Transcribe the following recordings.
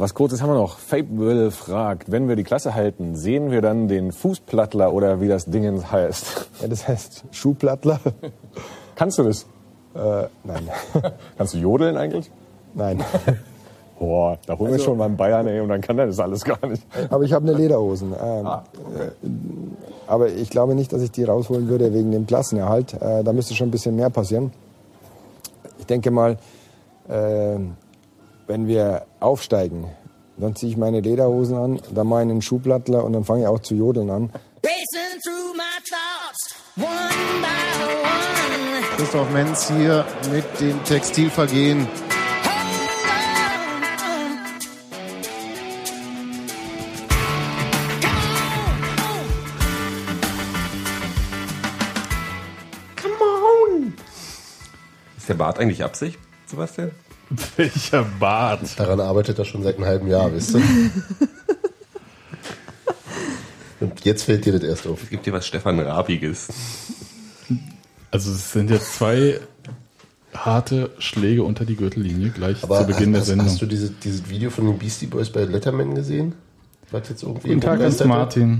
Was Kurzes haben wir noch. Fable fragt, wenn wir die Klasse halten, sehen wir dann den Fußplattler oder wie das Ding heißt? Ja, das heißt Schuhplattler. Kannst du das? Äh, nein. Kannst du jodeln eigentlich? Nein. Boah, da holen wir Also- schon mal einen Bayern, ey, und dann kann er das alles gar nicht. Aber ich habe eine Lederhosen. Ähm, Ah. äh, aber ich glaube nicht, dass ich die rausholen würde wegen dem Klassenerhalt. Äh, da müsste schon ein bisschen mehr passieren. Ich denke mal, äh, wenn wir aufsteigen, dann ziehe ich meine Lederhosen an, dann mache ich einen Schuhplattler und dann fange ich auch zu jodeln an. Christoph Menz hier mit dem Textilvergehen. Ist der Bart eigentlich Absicht, Sebastian? Welcher Bart? Daran arbeitet er schon seit einem halben Jahr, wisst ihr? Und jetzt fällt dir das erst auf. Es gibt dir was Stefan Rabiges. Also es sind jetzt zwei harte Schläge unter die Gürtellinie gleich Aber zu Beginn der hast, Sendung. hast du diese, dieses Video von den Beastie Boys bei Letterman gesehen? Was jetzt irgendwie Guten Tag, Hans rumgeisterte?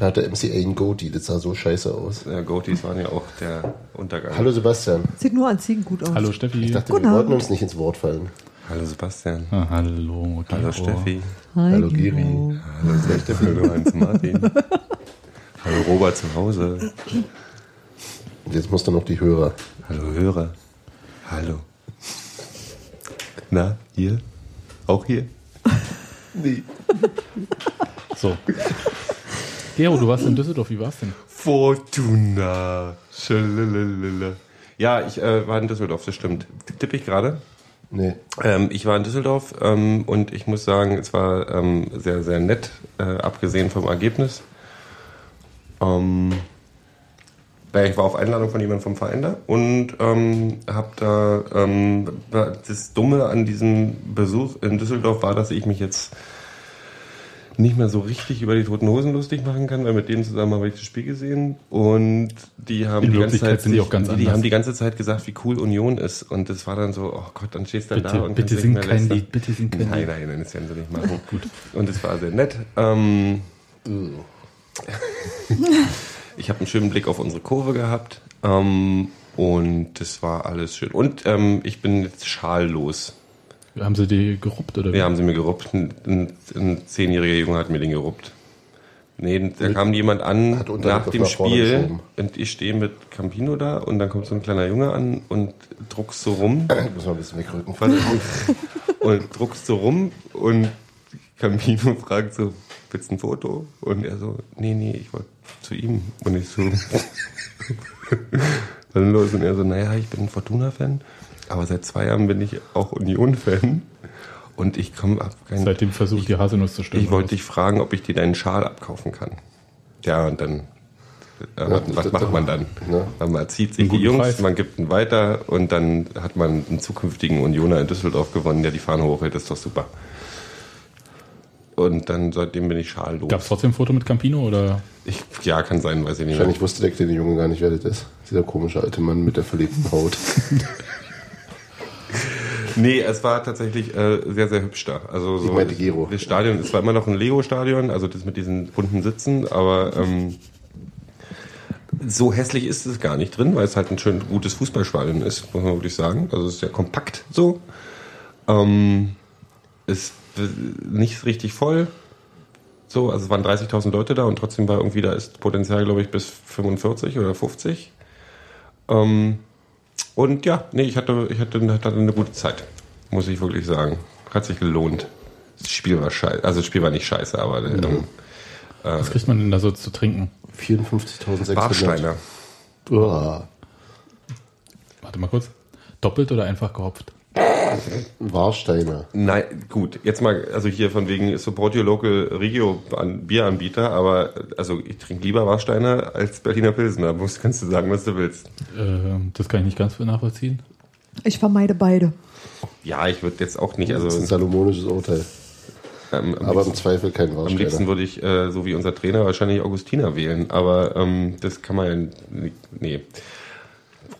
Da hat der MCA einen Goatee, das sah so scheiße aus. Ja, Goatees waren ja auch der Untergang. Hallo Sebastian. Sieht nur an Ziegen gut aus. Hallo Steffi. Ich dachte, Guten wir wollten Abend. uns nicht ins Wort fallen. Hallo Sebastian. Ah, hallo, Hallo. Steffi. Hi, Hallo. Giri. Hallo Steffi. Hallo Hans Martin. Hallo Robert zu Hause. Und jetzt musst du noch die Hörer. Hallo Hörer. Hallo. Na, hier? Auch hier? Nee. So. Gero, du warst in Düsseldorf, wie war's denn? Fortuna. Ja, ich äh, war in Düsseldorf, das stimmt. Tippe ich gerade? Nee. Ähm, ich war in Düsseldorf ähm, und ich muss sagen, es war ähm, sehr, sehr nett, äh, abgesehen vom Ergebnis. Ähm, weil ich war auf Einladung von jemandem vom Verein da und ähm, habe da ähm, das Dumme an diesem Besuch in Düsseldorf war, dass ich mich jetzt nicht mehr so richtig über die Toten Hosen lustig machen kann, weil mit denen zusammen habe ich das Spiel gesehen und die haben In die ganze Zeit sind die sich- auch ganz die anders. haben die ganze Zeit gesagt, wie cool Union ist und das war dann so, oh Gott, dann stehst du dann Bitte, da und bitte sing kein lästern. Lied, bitte sing kein nein, Lied. Nein, nein, das werden sie nicht machen. Gut. Und es war sehr nett. Ähm, ich habe einen schönen Blick auf unsere Kurve gehabt ähm, und das war alles schön. Und ähm, ich bin jetzt schallos. Haben sie die geruppt oder wie? Ja, haben sie mir geruppt. Ein, ein, ein zehnjähriger Junge hat mir den geruppt. Nee, da kam jemand an nach dem nach Spiel und ich stehe mit Campino da und dann kommt so ein kleiner Junge an und druckst so rum. Ich muss mal ein bisschen wegrücken. Und druckst so rum und Campino fragt so, willst du ein Foto? Und er so, nee, nee, ich wollte zu ihm. Und ich so, was ist denn los? Und er so, naja, ich bin ein Fortuna-Fan, aber seit zwei Jahren bin ich auch Union-Fan. Und ich komme ab. Seitdem versucht die Haselnuss zu stimmen. Ich wollte dich fragen, ob ich dir deinen Schal abkaufen kann. Ja, und dann. Äh, was, was macht man dann? Ja. Man zieht sich die Jungs, Preis. man gibt ihn weiter und dann hat man einen zukünftigen Unioner in Düsseldorf gewonnen, der die Fahne hochhält. Das ist doch super. Und dann seitdem bin ich schallos. Gab es trotzdem ein Foto mit Campino oder? Ich, ja, kann sein, weiß ich nicht. Wahrscheinlich wusste der kleine Junge gar nicht, wer das ist. Dieser komische alte Mann mit der verlebten Haut. Nee, es war tatsächlich äh, sehr, sehr hübsch da. Also so, Ich meinte Gero. Das Stadion, es war immer noch ein Lego-Stadion, also das mit diesen bunten Sitzen, aber ähm, so hässlich ist es gar nicht drin, weil es halt ein schön gutes Fußballstadion ist, muss man wirklich sagen. Also es ist sehr kompakt so. Ähm, ist nicht richtig voll. So, also es waren 30.000 Leute da und trotzdem war irgendwie, da ist Potenzial, glaube ich, bis 45 oder 50. Ähm, und ja, nee, ich hatte, ich hatte, hatte eine gute Zeit, muss ich wirklich sagen. Hat sich gelohnt. Das Spiel war scheiße. Also das Spiel war nicht scheiße, aber ähm, Was kriegt man denn da so zu trinken? 54.600. Warsteiner. Uah. Warte mal kurz. Doppelt oder einfach gehopft? Warsteiner. Nein, gut, jetzt mal, also hier von wegen Support Your Local Regio an Bieranbieter, aber also ich trinke lieber Warsteiner als Berliner Pilsner. Muss, kannst du sagen, was du willst. Ähm, das kann ich nicht ganz nachvollziehen. Ich vermeide beide. Ja, ich würde jetzt auch nicht, also Das ist ein salomonisches Urteil. ähm, Aber im liebsten, Zweifel kein am liebsten Warsteiner. würde ich, äh, so wie unser Trainer, wahrscheinlich Augustiner wählen, aber ähm, das kann man ja, nicht- nee.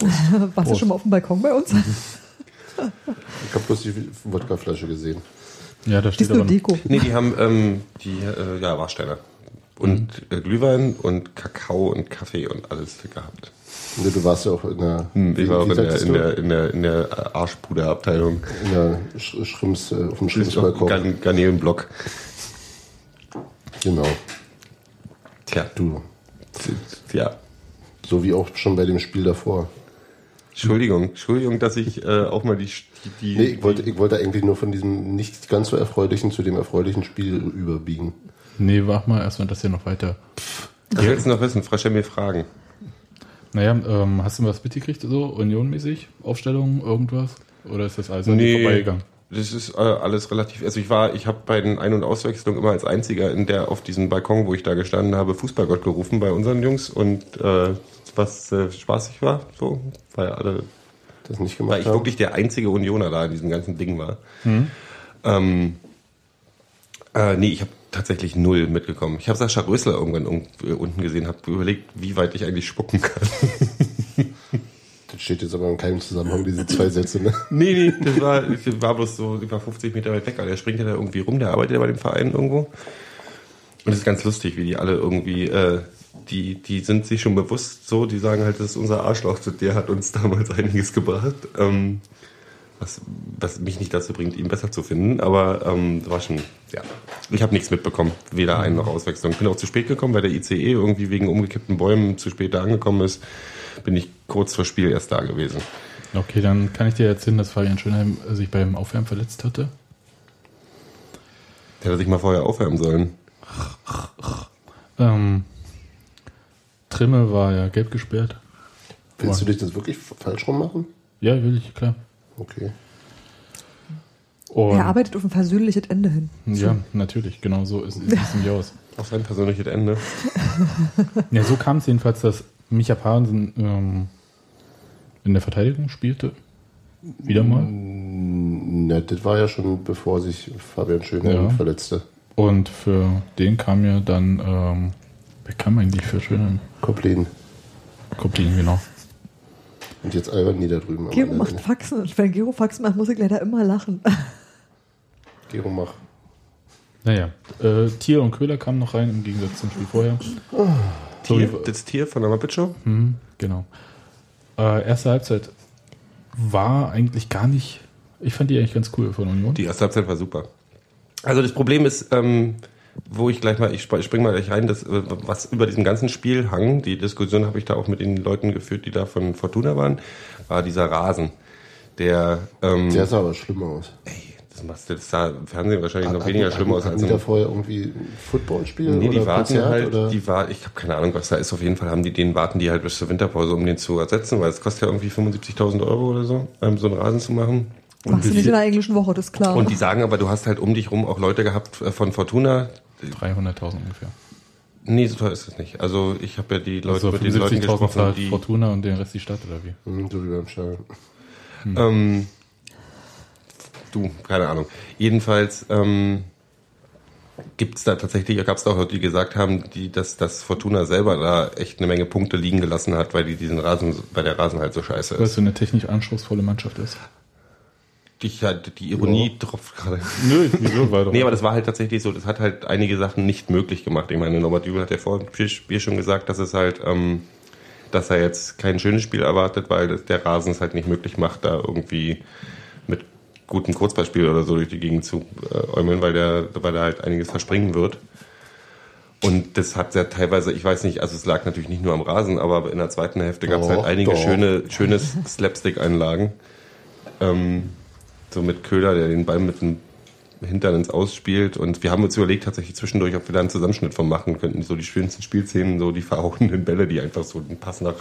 Warst du schon mal auf dem Balkon bei uns? Ich habe bloß die Wodkaflasche gesehen. Ja, da Die steht ist nur aber Deko. Nee, die haben ähm, die, äh, ja, Warsteiner. Und äh, Glühwein und Kakao und Kaffee und alles gehabt. Ne, Du warst ja auch in der, Hm, Ich war auch in der, in der, in der, in der Arschpuderabteilung. in der Sch Schrimps, äh, auf dem Schrimpsbalkon. Garn Garnelenblock. Genau. Tja, Du. ja. So wie auch schon bei dem Spiel davor. Entschuldigung, Entschuldigung, dass ich äh, auch mal die, die, Nee, ich wollte, ich wollte eigentlich nur von diesem nicht ganz so erfreulichen zu dem erfreulichen Spiel überbiegen. Nee, wach mal erstmal das hier noch weiter. Was willst du noch wissen? Frau, stell mir Fragen. Naja, ähm, hast du was mitgekriegt, so unionmäßig? Aufstellungen, irgendwas? Oder ist das alles an dir Nee, vorbeigegangen? das ist äh, alles relativ. Also ich war, ich habe bei den Ein- und Auswechslungen immer als einziger in der auf diesem Balkon, wo ich da gestanden habe, Fußballgott gerufen bei unseren Jungs und äh, was äh, spaßig war, so, weil alle, Das nicht weil gemacht ich haben. wirklich der einzige Unioner da in diesem ganzen Ding war. Ähm, äh, nee, ich habe tatsächlich null mitgekommen. Ich habe Sascha Rösler irgendwann un- äh, unten gesehen, habe überlegt, wie weit ich eigentlich spucken kann. Das steht jetzt aber in keinem Zusammenhang, diese zwei Sätze. Ne? Nee, nee, das war, das war bloß so über 50 Meter weit weg. Aber der springt ja da irgendwie rum, der arbeitet ja bei dem Verein irgendwo. Und es ist ganz lustig, wie die alle irgendwie, äh, die, die sind sich schon bewusst so, die sagen halt, das ist unser Arschloch, der hat uns damals einiges gebracht. Ähm, was, was mich nicht dazu bringt, ihn besser zu finden, aber ähm, war schon, ja. Ich habe nichts mitbekommen, weder Ein- noch Auswechslung. Bin auch zu spät gekommen, weil der ICE irgendwie wegen umgekippten Bäumen zu spät da angekommen ist. Bin ich kurz vor Spiel erst da gewesen. Okay, dann kann ich dir erzählen, dass Fabian Schönheim sich beim Aufwärmen verletzt hatte. Der hätte sich mal vorher aufwärmen sollen. Ähm, Trimmel war ja gelb gesperrt. Willst du dich das wirklich falsch rummachen? Ja, will ich, klar. Okay. Und, Er arbeitet auf ein versöhnliches Ende hin. ja, natürlich, genau so ist, es nämlich aus. Auf sein persönliches Ende. Ja, so kam es jedenfalls, dass Micha Parensen ähm, in der Verteidigung spielte. Wieder mal. Na, das war ja schon bevor sich Fabian Schönheim Ja. verletzte. Und für den kam ja dann, ähm, wer kam eigentlich für Schönheim? Koplin. Koplin, genau. Und jetzt albern die da drüben. Gero macht Ende. Faxen und wenn Gero Faxen macht, muss ich leider immer lachen. Gero mach. Naja, äh, Tier und Köhler kamen noch rein im Gegensatz zum Spiel vorher. So Tier, das Tier von der Muppet Show? Mhm, genau. Äh, erste Halbzeit war eigentlich gar nicht. Ich fand die eigentlich ganz cool von Union. Die erste Halbzeit war super. Also das Problem ist, ähm, wo ich gleich mal, ich sp- spring mal gleich rein, das, äh, was über diesem ganzen Spiel hang, die Diskussion habe ich da auch mit den Leuten geführt, die da von Fortuna waren, war dieser Rasen. Der, ähm, Der sah aber schlimm aus. ey, das macht das sah im Fernsehen wahrscheinlich noch weniger schlimm aus als Hatten die da vorher irgendwie ein Footballspiel Nee, die oder warten Konzert? halt, oder? die war, ich habe keine Ahnung, was da ist. Auf jeden Fall haben die den warten die halt bis zur Winterpause, um den zu ersetzen, weil es kostet ja irgendwie 75.000 Euro oder so, ähm, so einen Rasen zu machen. Machst du nicht in der englischen Woche, das ist klar. Und die sagen aber, du hast halt um dich rum auch Leute gehabt äh, von Fortuna. 300.000 ungefähr. Nee, so teuer ist es nicht. Also ich habe ja die Leute Also mit den Leuten 75.000 gesprochen, zahlt die Fortuna und den Rest die Stadt oder wie? Hm, so wie beim Stadion. ähm, du, keine Ahnung. Jedenfalls ähm, gibt's da tatsächlich, gab es auch Leute, die gesagt haben, die, dass, dass Fortuna selber da echt eine Menge Punkte liegen gelassen hat, weil die diesen Rasen, weil der Rasen halt so scheiße Weil ist. es so eine technisch anspruchsvolle Mannschaft ist. Die, halt, die Ironie tropft gerade. Nö, wieso? Doch Nee, aber das war halt tatsächlich so, das hat halt einige Sachen nicht möglich gemacht. Ich meine, Norbert Dübel hat ja vor dem Spiel schon gesagt, dass es halt, ähm, dass er jetzt kein schönes Spiel erwartet, weil der Rasen es halt nicht möglich macht, da irgendwie mit gutem Kurzballspiel oder so durch die Gegend zu äh, äumeln, weil der, weil da halt einiges verspringen wird. Und das hat ja teilweise, ich weiß nicht, also es lag natürlich nicht nur am Rasen, aber in der zweiten Hälfte gab es halt einige doch. schöne, schöne Slapstick-Einlagen. Ähm, so mit Köhler, der den Ball mit dem Hintern ins Ausspielt. Und wir haben uns überlegt, tatsächlich zwischendurch, ob wir da einen Zusammenschnitt von machen könnten. So die schönsten Spielszenen, so die verhauchenden Bälle, die einfach so einen Pass nach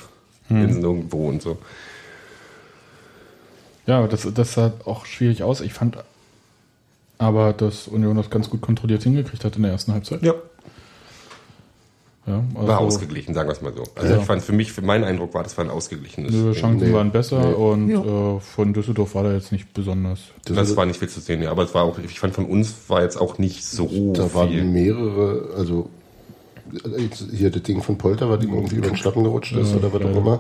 Inseln irgendwo und so. Ja, das, das sah auch schwierig aus. Ich fand aber, dass Union das ganz gut kontrolliert hingekriegt hat in der ersten Halbzeit. Ja. Ja, also, War ausgeglichen, sagen wir es mal so. Also Ja. ich fand für mich, für meinen Eindruck war, das war ein ausgeglichenes. Die Chancen Nee. waren besser Nee. und Ja. äh, von Düsseldorf war da jetzt nicht besonders. Das, war nicht viel zu sehen, ja. Aber es war auch, ich fand von uns war jetzt auch nicht so Da waren viel. mehrere, also hier das Ding von Polter, was ihm irgendwie über den Schlappen gerutscht ist Ja, oder was auch immer.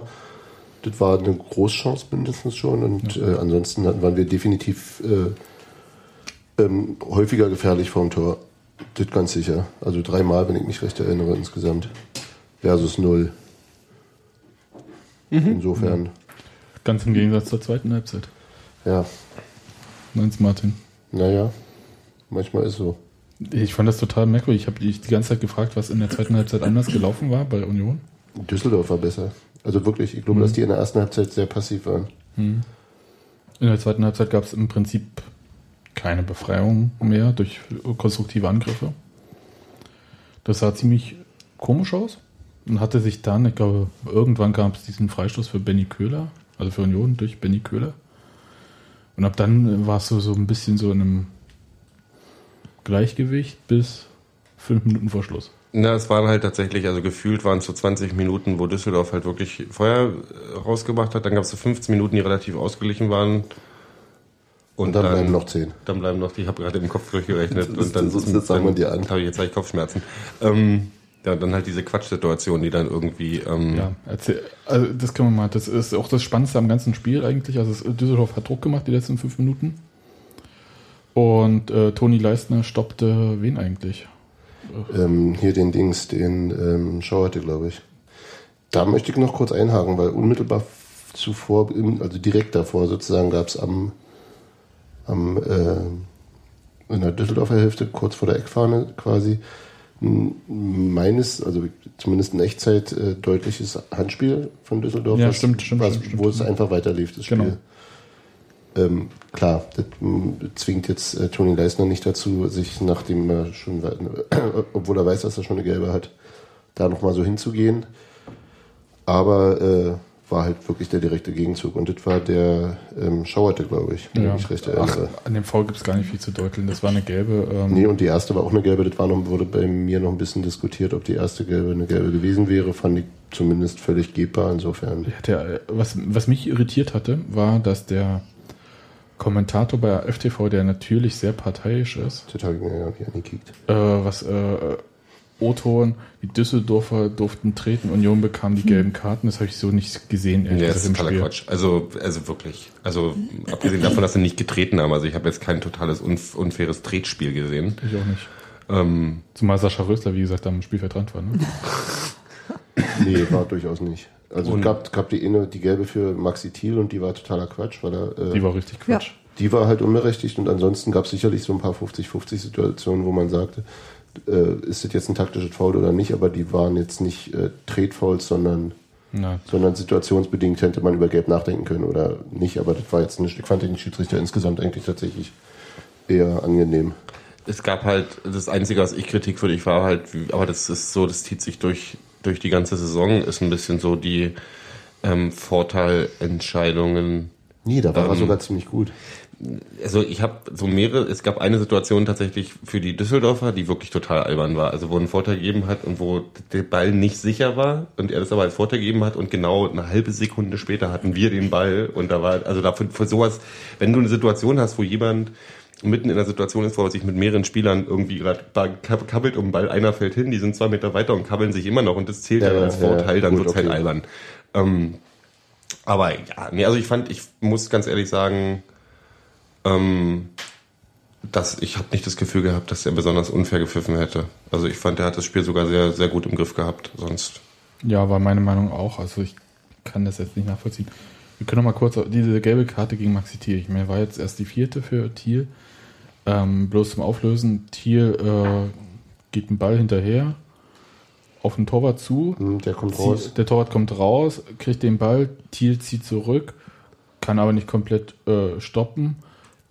Das war eine Großchance mindestens schon und äh, ansonsten waren wir definitiv äh, Ähm, häufiger gefährlich vorm Tor. Das ganz sicher. Also dreimal, wenn ich mich recht erinnere, insgesamt. Versus null. Insofern, Ganz im Gegensatz zur zweiten Halbzeit. ja, Meinst Martin? naja, manchmal ist so. Ich fand das total merkwürdig. Ich habe dich die ganze Zeit gefragt, was in der zweiten Halbzeit anders gelaufen war bei Union. Düsseldorf war besser. Also wirklich, ich glaube, dass die in der ersten Halbzeit sehr passiv waren. In der zweiten Halbzeit gab es im Prinzip keine Befreiung mehr durch konstruktive Angriffe. Das sah ziemlich komisch aus und hatte sich dann, ich glaube, irgendwann gab es diesen Freistoß für Benny Köhler, also für Union durch Benny Köhler. Und ab dann war es so, so ein bisschen so in einem Gleichgewicht bis fünf Minuten vor Schluss. Na, es waren halt tatsächlich, also gefühlt waren es so 20 Minuten, wo Düsseldorf halt wirklich Feuer äh, rausgemacht hat. Dann gab es so 15 Minuten, die relativ ausgeglichen waren. Und dann bleiben noch zehn. Dann bleiben noch, ich habe gerade im Kopf durchgerechnet. Das- und dann, das- das an. Dann habe ich jetzt gleich Kopfschmerzen. Ähm, ja, dann halt diese Quatschsituation, die dann irgendwie... Ähm, Ja, erzähl, also das können wir mal, das ist auch das Spannendste am ganzen Spiel eigentlich. Also es, Düsseldorf hat Druck gemacht die letzten fünf Minuten. Und äh, Toni Leistner stoppte wen eigentlich? Ähm, hier den Dings, den ähm, Schauerte, glaube ich. Da möchte ich noch kurz einhaken, weil unmittelbar zuvor, also direkt davor sozusagen, gab es am, am äh, in der Düsseldorfer Hälfte, kurz vor der Eckfahne quasi, meines, also zumindest in Echtzeit, äh, deutliches Handspiel von Düsseldorf, Ja, stimmt, stimmt, was, stimmt, stimmt. wo es einfach weiterlief, das Spiel. Genau. Ähm, klar, das zwingt jetzt äh, Toni Leisner nicht dazu, sich nachdem er schon, we- obwohl er weiß, dass er schon eine gelbe hat, da nochmal so hinzugehen. Aber äh, war halt wirklich der direkte Gegenzug. Und das war der ähm, Schauerte, glaube ich, wenn ich mich recht Ach, erinnere. an dem Foul gibt es gar nicht viel zu deuteln. Das war eine gelbe. Ähm, Nee, und die erste war auch eine gelbe. Das war noch, wurde bei mir noch ein bisschen diskutiert, ob die erste gelbe eine gelbe gewesen wäre. Fand ich zumindest völlig gebbar. Insofern. Ja, der, was, was mich irritiert hatte, war, dass der Kommentator bei FTV, der natürlich sehr parteiisch ist, Das habe ich mir ja nicht angekickt. äh, was äh, O-Ton, die Düsseldorfer durften treten, Union bekam die gelben Karten, das habe ich so nicht gesehen. ehrlich Ja, das ist totaler Quatsch. Also, also wirklich. Also, abgesehen davon, dass sie nicht getreten haben. Also, ich habe jetzt kein totales unf unfaires Tretspiel gesehen. Ich auch nicht. Ähm, Zumal Sascha Rösler, wie gesagt, am Spielfeld dran war. Ne? Nee, war durchaus nicht. Also Und- es gab, gab die eine, die gelbe für Maxi Thiel und die war totaler Quatsch, weil er, äh, Die war richtig Quatsch. die war halt unberechtigt und ansonsten gab es sicherlich so ein paar 50-50 Situationen, wo man sagte, äh, ist das jetzt ein taktisches Foul oder nicht, aber die waren jetzt nicht äh, Tretfouls, sondern, sondern situationsbedingt hätte man über Gelb nachdenken können oder nicht, aber das war jetzt nicht, ich fand den Schiedsrichter insgesamt eigentlich tatsächlich eher angenehm. es gab halt, das Einzige, was ich kritikwürdig war, halt, aber das ist so, das zieht sich durch, durch die ganze Saison, ist ein bisschen so die ähm, Vorteilentscheidungen. Nee, da war er Ähm, sogar ziemlich gut. Also ich habe so mehrere, es gab eine Situation tatsächlich für die Düsseldorfer, die wirklich total albern war. Also wo ein Vorteil gegeben hat und wo der Ball nicht sicher war und er das aber als Vorteil gegeben hat und genau eine halbe Sekunde später hatten wir den Ball und da war, also dafür für sowas, wenn du eine Situation hast, wo jemand mitten in der Situation ist, wo er sich mit mehreren Spielern irgendwie gerade da kab- kabbelt um den Ball, einer fällt hin, die sind zwei Meter weiter und kabbeln sich immer noch und das zählt Ja, dann als ja, Vorteil, dann gut, wird's halt okay. albern. Ähm, aber ja, nee, also ich fand, ich muss ganz ehrlich sagen, ähm, dass ich habe nicht das Gefühl gehabt, dass er besonders unfair gepfiffen hätte. Also ich fand, er hat das Spiel sogar sehr, sehr gut im Griff gehabt. Sonst Ja, war meine Meinung auch. Also ich kann das jetzt nicht nachvollziehen. Wir können noch mal kurz auf diese gelbe Karte gegen Maxi Thiel. Ich meine, war jetzt erst die vierte für Thiel. Ähm, bloß zum Auflösen, Thiel äh, geht einen Ball hinterher auf den Torwart zu. Hm, Der kommt Zieh- raus. Der Torwart kommt raus, kriegt den Ball, Thiel zieht zurück, kann aber nicht komplett äh, stoppen,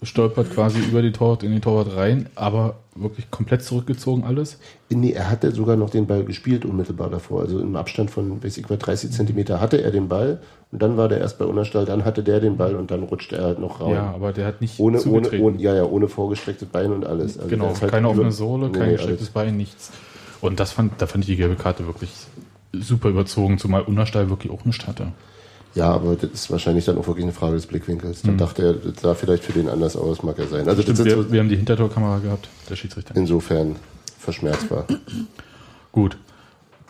stolpert quasi über den Torwart in den Torwart rein, aber wirklich komplett zurückgezogen alles. Nee, er hatte sogar noch den Ball gespielt unmittelbar davor. Also im Abstand von, weiß ich, etwa 30 Zentimeter hatte er den Ball und dann war der erst bei Unterstall, dann hatte der den Ball und dann rutscht er halt noch raus. Ja, aber der hat nicht ohne, ohne, zugetreten. ohne, ja, ja, ohne vorgestrecktes Bein und alles. Also genau, halt keine offene Sohle, kein nee, gestrecktes. Bein, nichts. Und das fand, da fand ich die gelbe Karte wirklich super überzogen, zumal Unterstall wirklich auch nichts hatte. Ja, aber das ist wahrscheinlich dann auch wirklich eine Frage des Blickwinkels. Dann dachte er, das sah vielleicht für den anders aus, mag er sein. Also Stimmt, wir, so wir haben die Hintertorkamera gehabt, der Schiedsrichter. insofern verschmerzbar. Gut.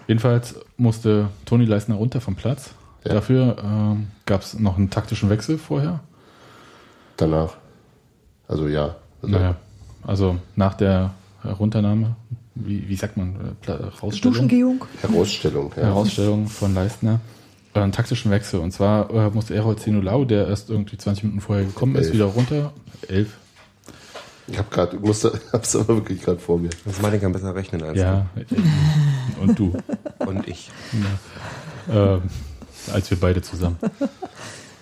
Jedenfalls musste Toni Leisner runter vom Platz. Ja. Dafür ähm, gab es noch einen taktischen Wechsel vorher. Danach. Also ja. Also, Naja. Also nach der Runternahme, wie, wie sagt man, äh, Pla- Rausstellung? Duschengehung. Herausstellung, ja. Herausstellung von Leistner äh, einen taktischen Wechsel. Und zwar äh, musste Errol Zenulau, der erst irgendwie 20 Minuten vorher gekommen ist, Elf. wieder runter. Elf. Ich habe gerade, musste, hab's aber wirklich gerade vor mir. Das Mann kann besser rechnen als Ja. Und du. du. Und ich. ähm, als wir beide zusammen.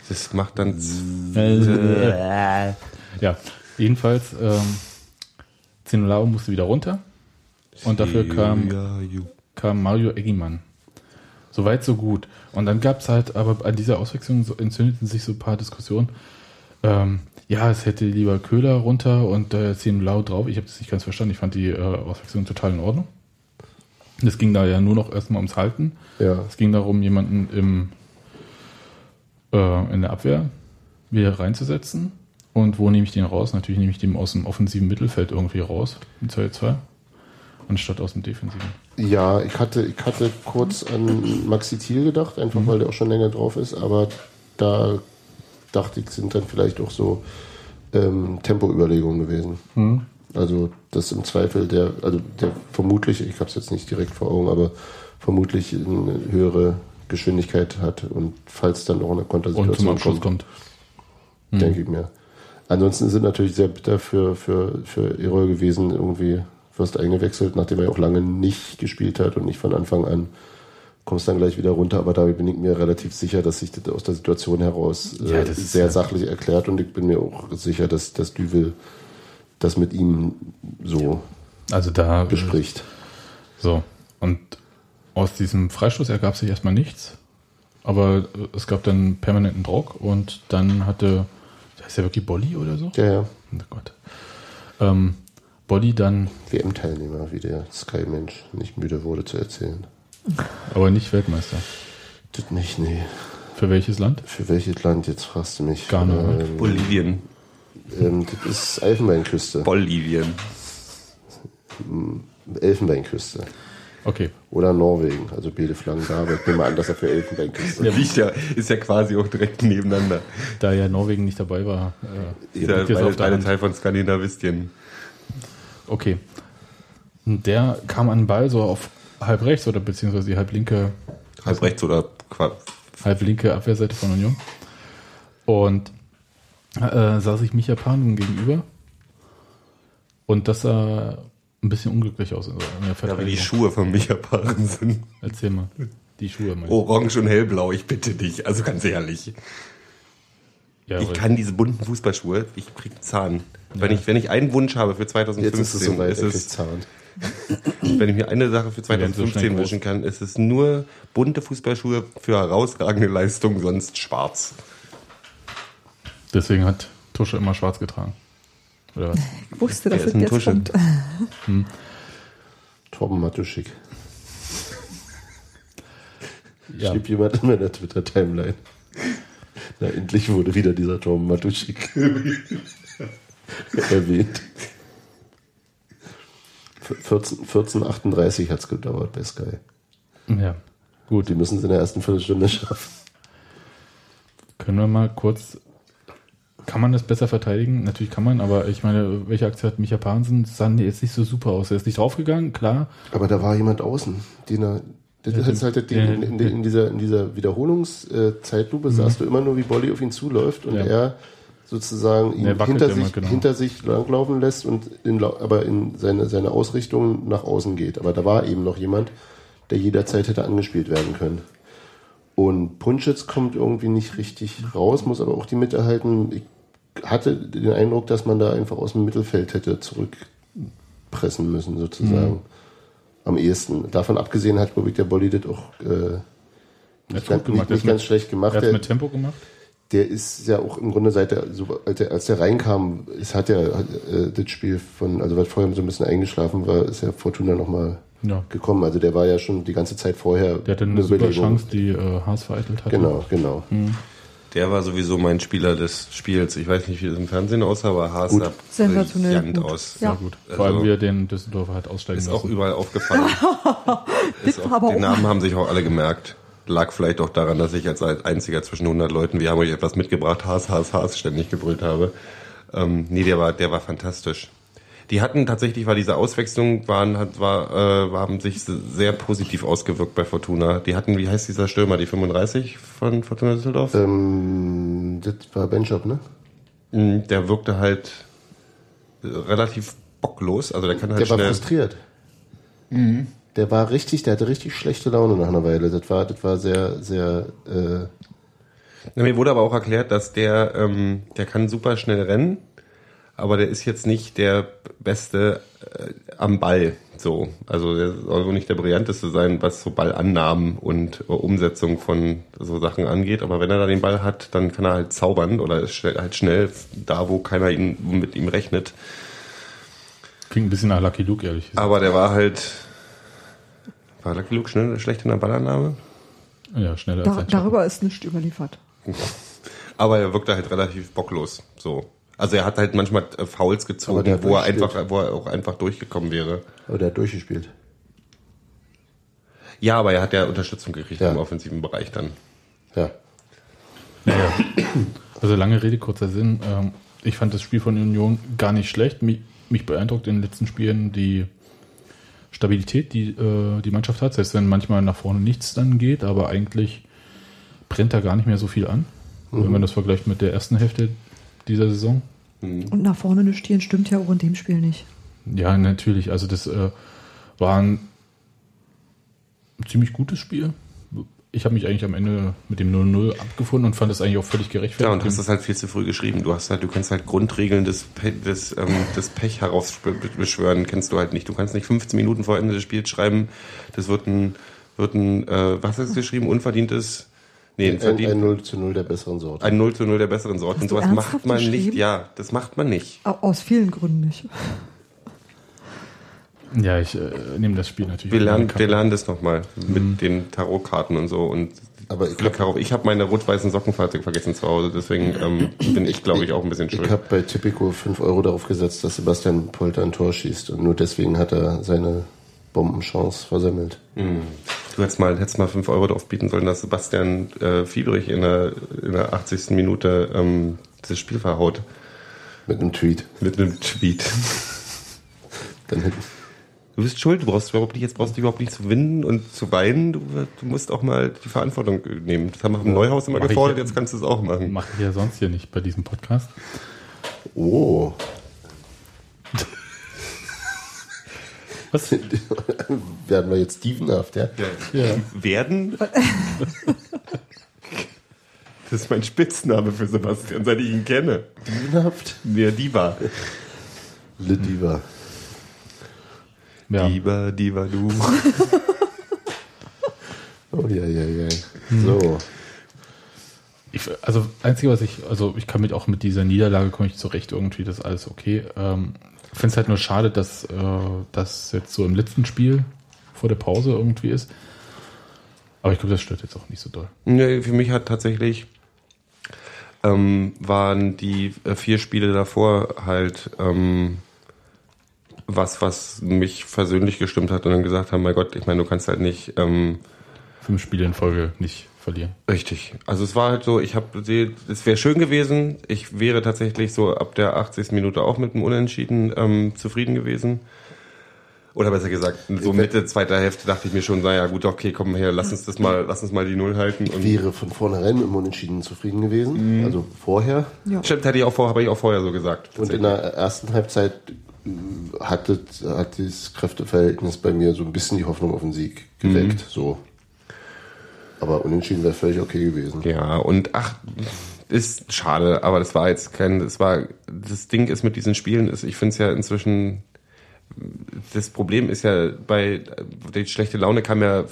Das macht dann. Ja, jedenfalls, ähm, Zenulau musste wieder runter. Und dafür kam, Ja, kam Mario Eggimann. Soweit, so gut. Und dann gab es halt, aber an dieser Auswechslung so, entzündeten sich so ein paar Diskussionen. Ähm, ja, es hätte lieber Köhler runter und äh, Zenulau drauf. Ich habe das nicht ganz verstanden. Ich fand die äh, Auswechslung total in Ordnung. Es ging da ja nur noch erstmal ums Halten. Ja. Es ging darum, jemanden im, äh, in der Abwehr wieder reinzusetzen. Und wo nehme ich den raus? Natürlich nehme ich den aus dem offensiven Mittelfeld irgendwie raus, in 2-2, anstatt aus dem defensiven. Ja, ich hatte, ich hatte kurz an Maxi Thiel gedacht, einfach Mhm. weil der auch schon länger drauf ist, aber da dachte ich, sind dann vielleicht auch so ähm, Tempoüberlegungen gewesen. Mhm. Also das im Zweifel der, also der vermutlich, ich habe es jetzt nicht direkt vor Augen, aber vermutlich eine höhere Geschwindigkeit hat und falls dann auch eine Und zum Kontersituation kommt, kommt. denke ich mir. Ansonsten sind natürlich sehr bitter für, für, für Erol gewesen, irgendwie wirst eingewechselt, nachdem er ja auch lange nicht gespielt hat und nicht von Anfang an kommst dann gleich wieder runter, aber da bin ich mir relativ sicher, dass sich das aus der Situation heraus äh, Ja, sehr ja- sachlich erklärt und ich bin mir auch sicher, dass, dass Düvel das mit ihm so Also da. bespricht. So. Und aus diesem Freistoß ergab sich erstmal nichts. Aber äh, es gab dann permanenten Druck und dann hatte, heißt der wirklich Bolli oder so? Ja, ja, Oh Gott. Ähm, Bolli dann, WM-Teilnehmer, wie der Sky-Mensch nicht müde wurde zu erzählen. aber nicht Weltmeister. Das nicht, nee. Für welches Land? Für welches Land jetzt fragst du mich? Ghana, ne? Ähm, Bolivien. ähm, das ist Elfenbeinküste. Bolivien. Elfenbeinküste. Okay. Oder Norwegen, also beide Flaggen da, aber ich nehme an, dass er für Elfenbeinküste Der liegt ja, ist ja quasi auch direkt nebeneinander. Da ja Norwegen nicht dabei war. Äh, Ist ja beide, auf der beide. Teil von Skandinavistien. Okay. Und Der kam an den Ball so auf halb rechts oder beziehungsweise die halb linke, Halb rechts oder halb linke Abwehrseite von Union. Und äh, sah sich Micha Panum gegenüber. Und das sah ein bisschen unglücklich aus. In der ja, wie die. Schuhe von Micha Paaren sind. Erzähl mal. Die Schuhe. meine ich. Orange und hellblau, ich bitte dich. Also ganz ehrlich. ja, Ich weil- kann diese bunten Fußballschuhe, ich krieg einen Zahn. Wenn, ich, wenn ich einen Wunsch habe für Jetzt 2015, ist es soweit, ist er kriegt es, wenn ich mir eine Sache für werden so 2015 schnell groß. wünschen kann, ist es nur bunte Fußballschuhe für herausragende Leistung, sonst schwarz. Deswegen hat Tusche immer schwarz getragen. Oder was? Ich wusste, dass es ist ein jetzt Tusche. kommt. Torben Matuschik. Ja, Schrieb jemand in meiner Twitter-Timeline. Na, endlich wurde wieder dieser Torben Matuschik erwähnt. 14 1438 hat es gedauert bei Sky. ja. Gut, Die müssen es in der ersten Viertelstunde schaffen. können wir mal kurz. Kann man das besser verteidigen? Natürlich kann man, aber ich meine, welche Aktion hat Micha Pahnsen? Sah jetzt nicht so super aus. Er ist nicht draufgegangen, klar. Aber da war jemand außen, den er. Das Ja, ist halt Ding, in, in, in dieser, in dieser Wiederholungszeitlupe sahst du immer nur, wie Bolli auf ihn zuläuft und Ja. er sozusagen ihn hinter, immer, sich, genau. hinter sich langlaufen lässt und in, aber in seine, seine Ausrichtung nach außen geht. Aber da war eben noch jemand, der jederzeit hätte angespielt werden können. Und Punschitz kommt irgendwie nicht richtig raus, muss aber auch die Mitte halten. Ich hatte den Eindruck, dass man da einfach aus dem Mittelfeld hätte zurückpressen müssen, sozusagen. Mhm. Am ehesten. Davon abgesehen hat, ich, der Bolli das auch äh, nicht, ganz, nicht, nicht ganz schlecht gemacht. Er hat mit Tempo gemacht. Der ist ja auch im Grunde seit der, so, als, der, als der reinkam, es hat ja äh, das Spiel von, also was vorher so ein bisschen eingeschlafen war, ist ja Fortuna nochmal Ja. gekommen. Also der war ja schon die ganze Zeit vorher. Der hatte eine super Überlegung. Chance, die äh, Haas vereitelt hat. Genau, genau. Der war sowieso mein Spieler des Spiels. Ich weiß nicht, wie das im Fernsehen aussah, aber Haas Gut. sah Sensationell gut. aus. Ja. Ja, gut. Vor Also- allem, wie er den Düsseldorfer hat aussteigen Ist auch lassen. überall aufgefallen. ist auch, aber den auch- Namen haben sich auch alle gemerkt. Lag vielleicht auch daran, dass ich als einziger zwischen 100 Leuten, wir haben euch etwas mitgebracht, Haas, Haas, Haas, ständig gebrüllt habe. Ähm, nee, der war, der war fantastisch. Die hatten tatsächlich, war diese Auswechslung, waren, hat, war, äh, haben sich sehr positiv ausgewirkt bei Fortuna. Die hatten, wie heißt dieser Stürmer, die 35 von Fortuna Düsseldorf? Ähm, das war Benchop, ne? Mm, Der wirkte halt äh, relativ bocklos, also der kann halt Der war schnell. frustriert. Der war richtig, der hatte richtig schlechte Laune nach einer Weile. Das war, das war sehr, sehr, äh, Ja, mir wurde aber auch erklärt, dass der, ähm, der kann super schnell rennen, aber der ist jetzt nicht der Beste äh, am Ball. So, also der soll wohl nicht der brillanteste sein, was so Ballannahmen und äh, Umsetzung von so Sachen angeht. Aber wenn er da den Ball hat, dann kann er halt zaubern oder ist schnell, halt schnell da, wo keiner ihn, mit ihm rechnet. Klingt ein bisschen nach Lucky Luke, ehrlich gesagt. Aber der war halt, war Lucky Luke schnell, schlecht in der Ballannahme? ja, schneller Da, als darüber ist nichts überliefert. Aber er wirkte halt relativ bocklos. So. Also er hat halt manchmal äh, Fouls gezogen, wo er einfach, wo er auch einfach durchgekommen wäre. aber der hat durchgespielt. Ja, aber er hat ja Unterstützung gekriegt Ja. im offensiven Bereich dann. Ja. Naja. Also lange Rede, kurzer Sinn. Ähm, ich fand das Spiel von Union gar nicht schlecht. Mich, mich beeindruckt in den letzten Spielen die Stabilität, die äh, die Mannschaft hat. Selbst wenn manchmal nach vorne nichts dann geht, aber eigentlich brennt da gar nicht mehr so viel an. Wenn man das vergleicht mit der ersten Hälfte dieser Saison. Und nach vorne eine Stirn stimmt ja auch in dem Spiel nicht. Ja, natürlich. Also das äh, war ein ziemlich gutes Spiel. Ich habe mich eigentlich am Ende mit dem 0-0 abgefunden und fand das eigentlich auch völlig gerechtfertigt. Ja, und hast das halt viel zu früh geschrieben. Du hast halt, du kannst halt Grundregeln des, Pe des, ähm, des Pech herausbeschwören, kennst du halt nicht. Du kannst nicht 15 Minuten vor Ende des Spiels schreiben, das wird ein, wird ein, äh, was hast du geschrieben, unverdientes, nee, ein, Ein, verdient, ein 0 zu 0 der besseren Sorte. ein 0 zu 0 der besseren Sorte. Und sowas macht man nicht, ja, das macht man nicht. Au- Aus vielen Gründen nicht. Ja, ich äh, nehme das Spiel natürlich. Wir lernen, wir lernen das nochmal mit den Tarotkarten und so und Aber ich Glück hab- darauf. Ich habe meine rot-weißen Sockenfahrzeug vergessen zu Hause, deswegen ähm, bin ich, glaube ich, auch ein bisschen Ich schuld. habe bei Tipico 5 Euro darauf gesetzt, dass Sebastian Polter ein Tor schießt. Und nur deswegen hat er seine Bombenchance versemmelt. Du hättest mal, hättest mal 5 Euro drauf bieten sollen, dass Sebastian äh, Fiebrich in der, in der 80. Minute ähm, das Spiel verhaut. Mit einem Tweet. Mit einem Tweet. Dann hätten, Du bist schuld, du brauchst überhaupt nicht, jetzt brauchst du überhaupt nicht zu winnen und zu weinen. Du, du musst auch mal die Verantwortung nehmen. Das haben wir im Neuhaus immer Mach ich gefordert, ja. jetzt kannst du es auch machen. Mache ich ja sonst hier nicht bei diesem Podcast. oh, Was? werden wir jetzt Stevenhaft, ja? Ja. Werden? Das ist mein Spitzname für Sebastian, seit ich ihn kenne. Stevenhaft? Der Diva. Le Diva. Ja. Diva, Diva, du. Oh, ja, ja, ja. So. Ich, also einzige, was ich, also ich kann mit auch mit dieser Niederlage komme ich zurecht irgendwie, das ist alles okay. Ähm, ich finde es halt nur schade, dass äh, das jetzt so im letzten Spiel vor der Pause irgendwie ist. Aber ich glaube, das stört jetzt auch nicht so doll. Nee, für mich hat tatsächlich ähm, waren die äh, vier Spiele davor halt ähm, was, was mich persönlich gestimmt hat und dann gesagt haben, mein Gott, ich meine, du kannst halt nicht ähm, Fünf Spiele in Folge nicht verlieren. richtig. Also es war halt so, ich habe es wäre schön gewesen. Ich wäre tatsächlich so ab der 80. Minute auch mit einem Unentschieden ähm, zufrieden gewesen. Oder besser gesagt, so Mitte zweiter Hälfte dachte ich mir schon, naja gut, okay, komm her, lass uns das mal, lass uns mal die Null halten. Und Wäre von vornherein mit dem Unentschieden zufrieden gewesen. Also vorher. Ja. Stimmt, hätte ich auch vor, habe ich auch vorher so gesagt. Und in der ersten Halbzeit hat, das, hat dieses Kräfteverhältnis bei mir so ein bisschen die Hoffnung auf den Sieg geweckt. So. Aber unentschieden wäre völlig okay gewesen. Ja, und ach, ist schade, aber das war jetzt kein, das war, das Ding ist mit diesen Spielen, ist, ich finde es ja inzwischen, das Problem ist ja bei, die schlechte Laune kam ja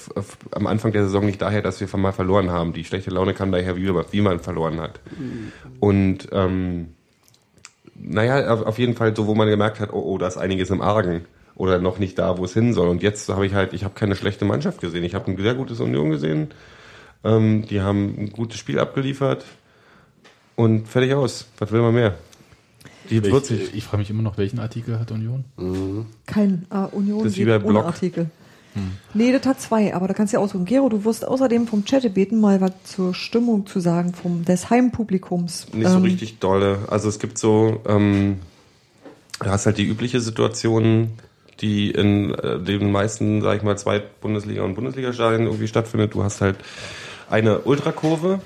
am Anfang der Saison nicht daher, dass wir mal verloren haben. Die schlechte Laune kam daher, wie man, wie man verloren hat. Und, ähm, naja, auf, auf jeden Fall so, wo man gemerkt hat, oh, oh, da ist einiges im Argen. Oder noch nicht da, wo es hin soll. Und jetzt habe ich halt, ich habe keine schlechte Mannschaft gesehen. Ich habe ein sehr gutes Union gesehen. Ähm, die haben ein gutes Spiel abgeliefert und fertig aus. Was will man mehr? Die Ich, 40. ich frage mich immer noch, welchen Artikel hat Union? Kein äh, Union Das ist wie bei ohne Block. Artikel. Nee, das hat zwei, aber da kannst du ja aussuchen. Gero, du wirst außerdem vom Chat beten, mal was zur Stimmung zu sagen, vom, des Heimpublikums. Nicht so Ähm, richtig dolle. Also es gibt so, ähm, Du hast halt die übliche Situation, die in äh, den meisten, sag ich mal, zwei Bundesliga- und Bundesliga-Stadien irgendwie stattfindet. Du hast halt eine Ultrakurve,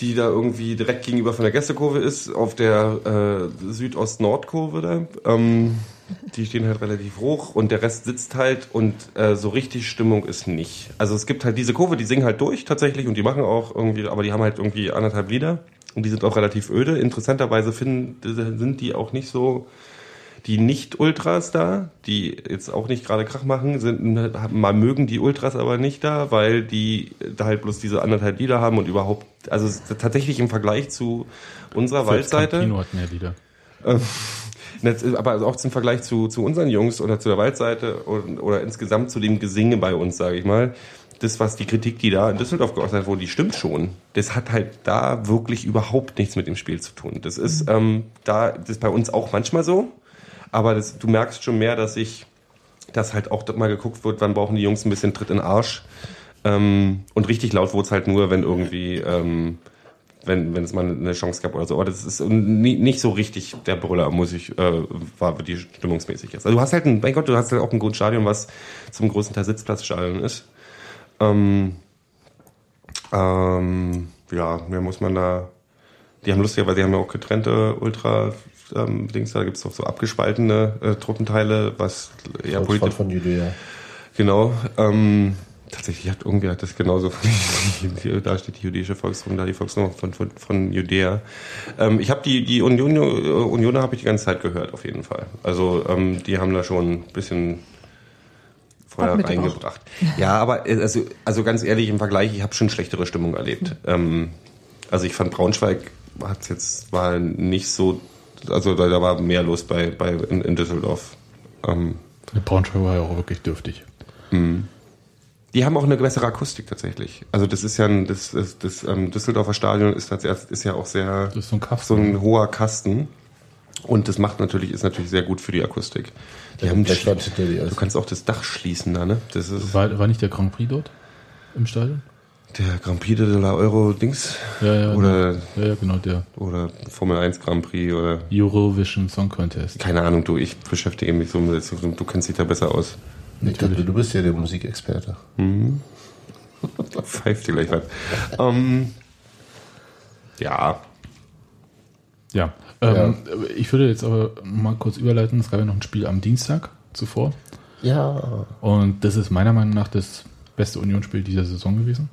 die da irgendwie direkt gegenüber von der Gästekurve ist, auf der äh, Südost-Nord-Kurve da. Ähm, die stehen halt relativ hoch und der Rest sitzt halt und äh, so richtig Stimmung ist nicht. Also es gibt halt diese Kurve, die singen halt durch tatsächlich und die machen auch irgendwie, aber die haben halt irgendwie anderthalb Lieder und die sind auch relativ öde. Interessanterweise finden, sind die auch nicht so die Nicht-Ultras da, die jetzt auch nicht gerade Krach machen, sind mal mögen die Ultras aber nicht da, weil die da halt bloß diese anderthalb Lieder haben und überhaupt, also tatsächlich im Vergleich zu unserer Selbst Waldseite. Campino hat mehr Lieder. Aber auch zum Vergleich zu, zu unseren Jungs oder zu der Waldseite und, oder insgesamt zu dem Gesinge bei uns, sage ich mal. Das, was die Kritik, die da in Düsseldorf geäußert wurde, die stimmt schon. Das hat halt da wirklich überhaupt nichts mit dem Spiel zu tun. Das ist ähm, da, das ist bei uns auch manchmal so. Aber das, du merkst schon mehr, dass ich, dass halt auch mal geguckt wird, wann brauchen die Jungs ein bisschen Tritt in den Arsch. Ähm, und richtig laut wurde es halt nur, wenn irgendwie, ähm, wenn, wenn es mal eine Chance gab oder so. Aber das ist nie, nicht so richtig der Brüller, muss ich, äh, war die stimmungsmäßig jetzt. Also du hast halt ein, mein Gott, du hast halt auch ein gutes Stadion, was zum größten Teil Sitzplatzstadion ist. Ähm, ähm, ja, mehr muss man da. Die haben lustigerweise, die haben ja auch getrennte Ultra ähm, Dings, da gibt's auch so abgespaltene äh, Truppenteile, was eher Volksfront politisch. Genau. Ähm, tatsächlich hat irgendwie hat das genauso. da steht die jüdische Volksrum, da die Volksrum von, von, von Judäa. Ähm, ich habe die die Union Unioner habe ich die ganze Zeit gehört auf jeden Fall. Also ähm, die haben da schon ein bisschen Feuer reingebracht. Ja, aber äh, also also ganz ehrlich im Vergleich, ich habe schon schlechtere Stimmung erlebt. Ähm, also ich fand Braunschweig hat's jetzt war nicht so, also da, da war mehr los bei bei in, in Düsseldorf. Ähm, Braunschweig war ja auch wirklich dürftig. Die haben auch eine bessere Akustik tatsächlich. Also das ist ja ein, das, das, das ähm, Düsseldorfer Stadion ist, tatsächlich- ist ja auch sehr Das ist so ein Kasten. so ein hoher Kasten. Und das macht natürlich, ist natürlich sehr gut für die Akustik. Die haben Blechwand hinter dir du kannst auch das Dach schließen da, ne? Das ist War, war nicht der Grand Prix dort im Stadion? der Grand Prix de la Euro Dings. Ja, ja. Oder, ja, ja, genau, der oder Formel 1 Grand Prix oder Eurovision Song Contest. keine Ahnung, du, ich beschäftige mich so mit, du kennst dich da besser aus. Ich dachte, du bist ja der Musikexperte. Pfeift dir gleich was. ähm, ja, Ja. Ähm, Ich würde jetzt aber mal kurz überleiten. Es gab ja noch ein Spiel am Dienstag zuvor. Ja. Und das ist meiner Meinung nach das beste Unionsspiel dieser Saison gewesen.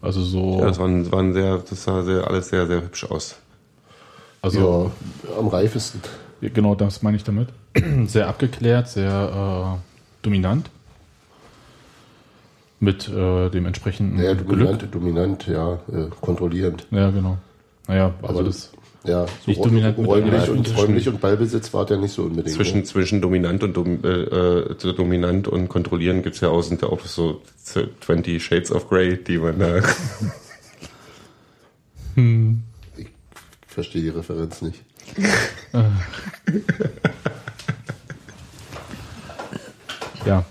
Also so, ja das, war ein, das war ein sehr, das sah sehr, alles sehr, sehr hübsch aus. also ja, am reifesten. Genau das meine ich damit. Sehr abgeklärt, sehr äh, dominant. Mit äh, dem entsprechenden Ja, Glück. dominant, dominant, ja, äh, kontrollierend. Ja, genau. Naja, also Also das Ja, so Nicht dominant räumlich, und, räumlich und Ballbesitz war der nicht so unbedingt. Zwischen, ne? zwischen dominant und dom, äh, äh, dominant und kontrollieren gibt's ja auch, sind ja auch so 20 Shades of Grey, die man da. Ich verstehe die Referenz nicht. ja.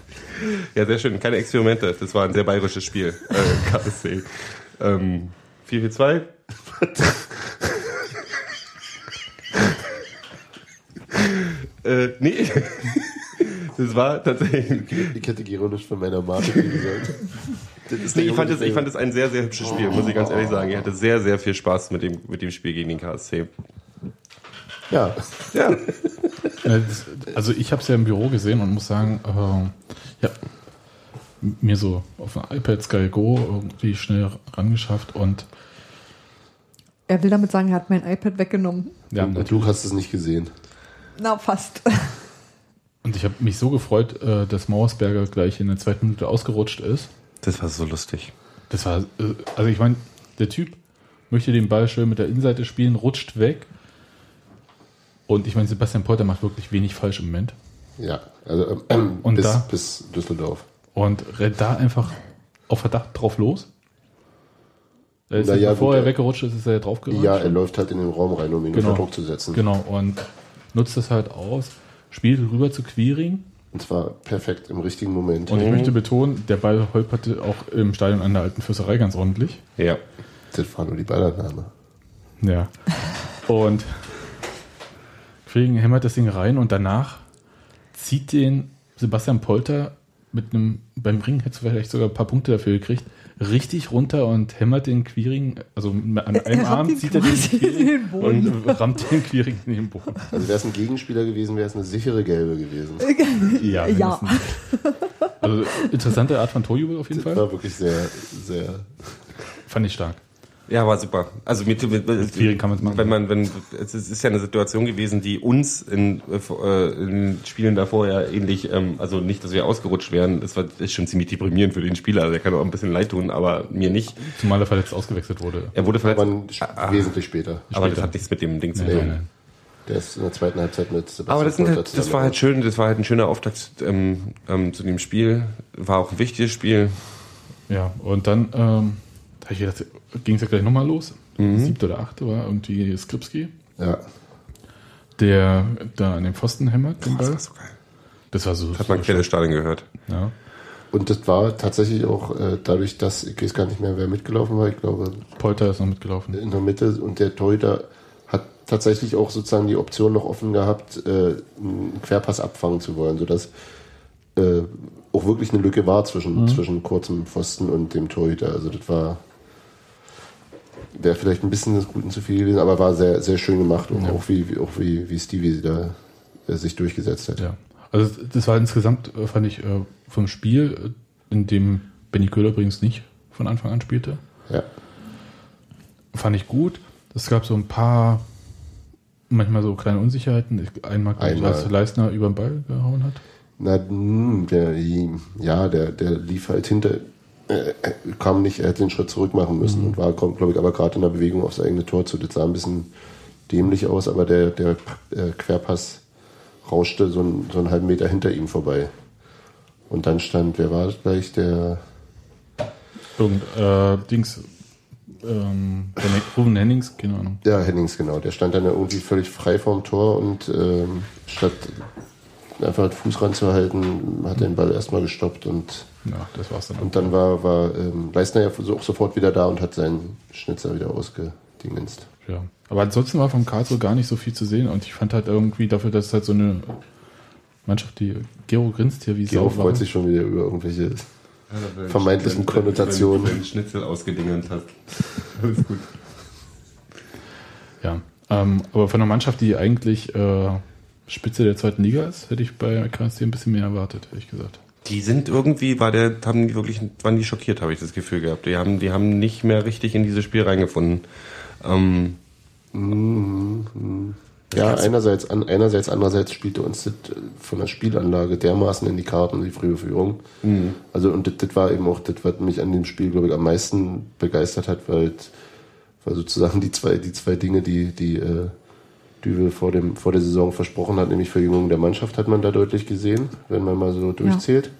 ja, sehr schön. Keine Experimente. Das war ein sehr bayerisches Spiel. Äh, KSC. Ähm, 4-4-2. äh, nee. Das war tatsächlich. Ich hätte ironisch von meiner Marke gesagt. Das ist Nee, ich, fand es, ich fand es ein sehr, sehr hübsches Spiel, muss ich ganz ehrlich sagen. Ich hatte sehr, sehr viel Spaß mit dem, mit dem Spiel gegen den KSC. Ja, Ja. Äh, Also ich habe es ja im Büro gesehen und muss sagen, äh, ja, mir so auf ein iPad Sky Go irgendwie schnell rangeschafft und Er will damit sagen, er hat mein iPad weggenommen. ja, und natürlich. du hast es nicht gesehen. Na, fast. Und ich habe mich so gefreut, äh, dass Mauersberger gleich in der zweiten Minute ausgerutscht ist. Das war so lustig. Das war, äh, also ich meine, der Typ möchte den Ball schön mit der Innenseite spielen, rutscht weg. Und ich meine, Sebastian Polter macht wirklich wenig falsch im Moment. Ja, also ähm, Und bis, da? bis Düsseldorf. Und rennt da einfach auf Verdacht drauf los. Er ist Na ja, bevor gut, er er- weggerutscht ist, ist er drauf gerutscht. Ja, er läuft halt in den Raum rein, um ihn Genau. unter Druck zu setzen. Genau, und nutzt das halt aus, spielt rüber zu Quiring. Und zwar perfekt im richtigen Moment. Und ich möchte betonen, der Ball holperte auch im Stadion an der alten Fürsterei ganz ordentlich. Ja. Das war nur die Ballannahme. Ja. Und Quiring hämmert das Ding rein und danach zieht den Sebastian Polter mit einem, beim Ring hättest du vielleicht sogar ein paar Punkte dafür gekriegt, richtig runter und hämmert den Quiring, also an Er einem rammt Arm zieht er den den Boden. und rammt den Quiring in den Boden. Also wäre es ein Gegenspieler gewesen, wäre es eine sichere Gelbe gewesen. Ja, Ja. Also interessante Art von Torjubel auf jeden Das Fall. war wirklich sehr, sehr. Fand ich stark. Ja, war super. Also mit, mit, mit Quiring kann man's machen. wenn man, wenn es ist ja eine Situation gewesen, die uns in, äh, in Spielen davor ja ähnlich, ähm, also nicht, dass wir ausgerutscht wären. Es war ist schon ziemlich deprimierend für den Spieler. Also er kann auch ein bisschen leid tun, aber mir nicht. Zumal er verletzt ausgewechselt wurde. Er wurde verletzt, Aber sp- wesentlich später. aber das hat nichts mit dem Ding zu tun. nein. Der ist in der zweiten Halbzeit mit Sebastian Aber das, sind halt, das war halt schön, das war halt ein schöner Auftakt ähm, ähm, zu dem Spiel. War auch ein wichtiges Spiel. Ja, und dann ähm, hab ich gedacht, ging es ja gleich nochmal los. Siebte oder achte war irgendwie Skripski, Ja. der da an den Pfosten hämmert, den Das war so geil. Das war so. Hat man quer Stadion gehört. ja. Und das war tatsächlich auch äh, dadurch, dass, ich weiß gar nicht mehr, wer mitgelaufen war, ich glaube Polter ist noch mitgelaufen. in der Mitte und der Torhüter hat tatsächlich auch sozusagen die Option noch offen gehabt, äh, einen Querpass abfangen zu wollen, sodass äh, auch wirklich eine Lücke war zwischen, zwischen kurzem Pfosten und dem Torhüter. Also das war wäre vielleicht ein bisschen des Guten zu viel gewesen, aber war sehr, sehr schön gemacht und auch wie, auch wie, wie Stevie da äh, sich durchgesetzt hat. Ja. Also das war insgesamt, äh, fand ich, äh, vom Spiel, in dem Benny Köhler übrigens nicht von Anfang an spielte, Ja. fand ich gut. Es gab so ein paar, manchmal so kleine Unsicherheiten. Ich- Einmal, Einmal. als Leistner über den Ball gehauen hat. Na, hm, der, ja, der, der lief halt hinter, äh, kam nicht, er hätte den Schritt zurück machen müssen und war, glaube ich, aber gerade in der Bewegung aufs eigene Tor zu. Das sah ein bisschen dämlich aus, aber der, der äh, Querpass rauschte so, einen, so einen halben Meter hinter ihm vorbei. Und dann stand, wer war das gleich? Der, Irgend, äh, Dings, ähm, Ruben Hennings, keine Ahnung. ja, Hennings, genau. Der stand dann irgendwie völlig frei vorm Tor und ähm, statt einfach den Fuß ranzuhalten, hat er den Ball erstmal gestoppt und Ja, das war's dann. Und dann war, war ähm, Leistner ja auch sofort wieder da und hat seinen Schnitzer wieder ausgedingenst. Ja. Aber ansonsten war vom Karlsruhe gar nicht so viel zu sehen und ich fand halt irgendwie dafür, dass es halt so eine Mannschaft, die Gero grinst hier wie Gero Sau war. freut sich schon wieder über irgendwelche vermeintlichen Konnotationen. Wenn du Schnitzel ausgedingelt hast. Alles gut. Ja. Ähm, aber von einer Mannschaft, die eigentlich äh, Spitze der zweiten Liga ist, hätte ich bei KSC ein bisschen mehr erwartet, ehrlich gesagt. Die sind irgendwie, war der, haben die wirklich, waren die schockiert, habe ich das Gefühl gehabt. Die haben, die haben nicht mehr richtig in dieses Spiel reingefunden. Ähm, Ja, einerseits, an, einerseits, andererseits spielte uns das äh, von der Spielanlage dermaßen in die Karten, die frühe Führung. Also, und das, das war eben auch das, was mich an dem Spiel, glaube ich, am meisten begeistert hat, weil, weil sozusagen die zwei, die zwei Dinge, die, die, äh, Düvel vor dem, vor der Saison versprochen hat, nämlich Verjüngung der Mannschaft, hat man da deutlich gesehen, wenn man mal so durchzählt.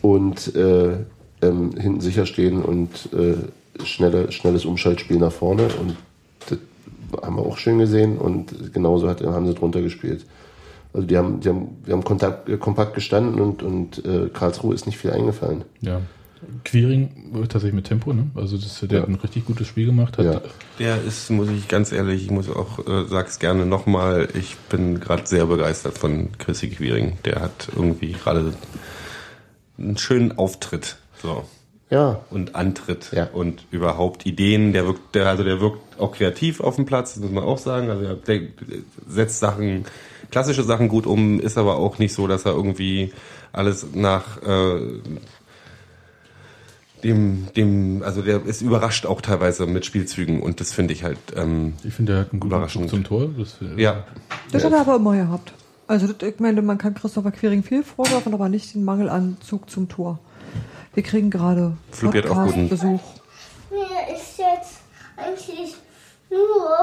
Und, äh, ähm, hinten sicher stehen und, äh, schnelle, schnelles Umschaltspiel nach vorne und das haben wir auch schön gesehen und genauso hat, haben sie drunter gespielt. Also die haben, die haben, wir haben kontakt, kompakt gestanden und, und äh, Karlsruhe ist nicht viel eingefallen. Ja. Quiring äh, tatsächlich mit Tempo, ne? Also das, der Ja. hat ein richtig gutes Spiel gemacht. Hat, Ja. der ist, muss ich ganz ehrlich, ich muss auch, äh, sag's gerne nochmal, ich bin gerade sehr begeistert von Chrissy Quiring. Der hat irgendwie gerade einen schönen Auftritt. So. Ja, und Antritt Ja. und überhaupt Ideen. Der wirkt, der, also der wirkt auch kreativ auf dem Platz, das muss man auch sagen. Also der, der setzt Sachen, klassische Sachen gut um, ist aber auch nicht so, dass er irgendwie alles nach äh, dem, dem, also der ist überrascht auch teilweise mit Spielzügen und das finde ich halt, ähm, Ich finde, der hat einen guten Überraschend. Zug zum Tor. Das, ja, Das hat er aber immer gehabt. Also das, ich meine, man kann Christopher Quiring viel vorwerfen, aber nicht den Mangel an Zug zum Tor. Wir kriegen gerade Flupi hat auch guten- Besuch. Mir ist jetzt eigentlich nur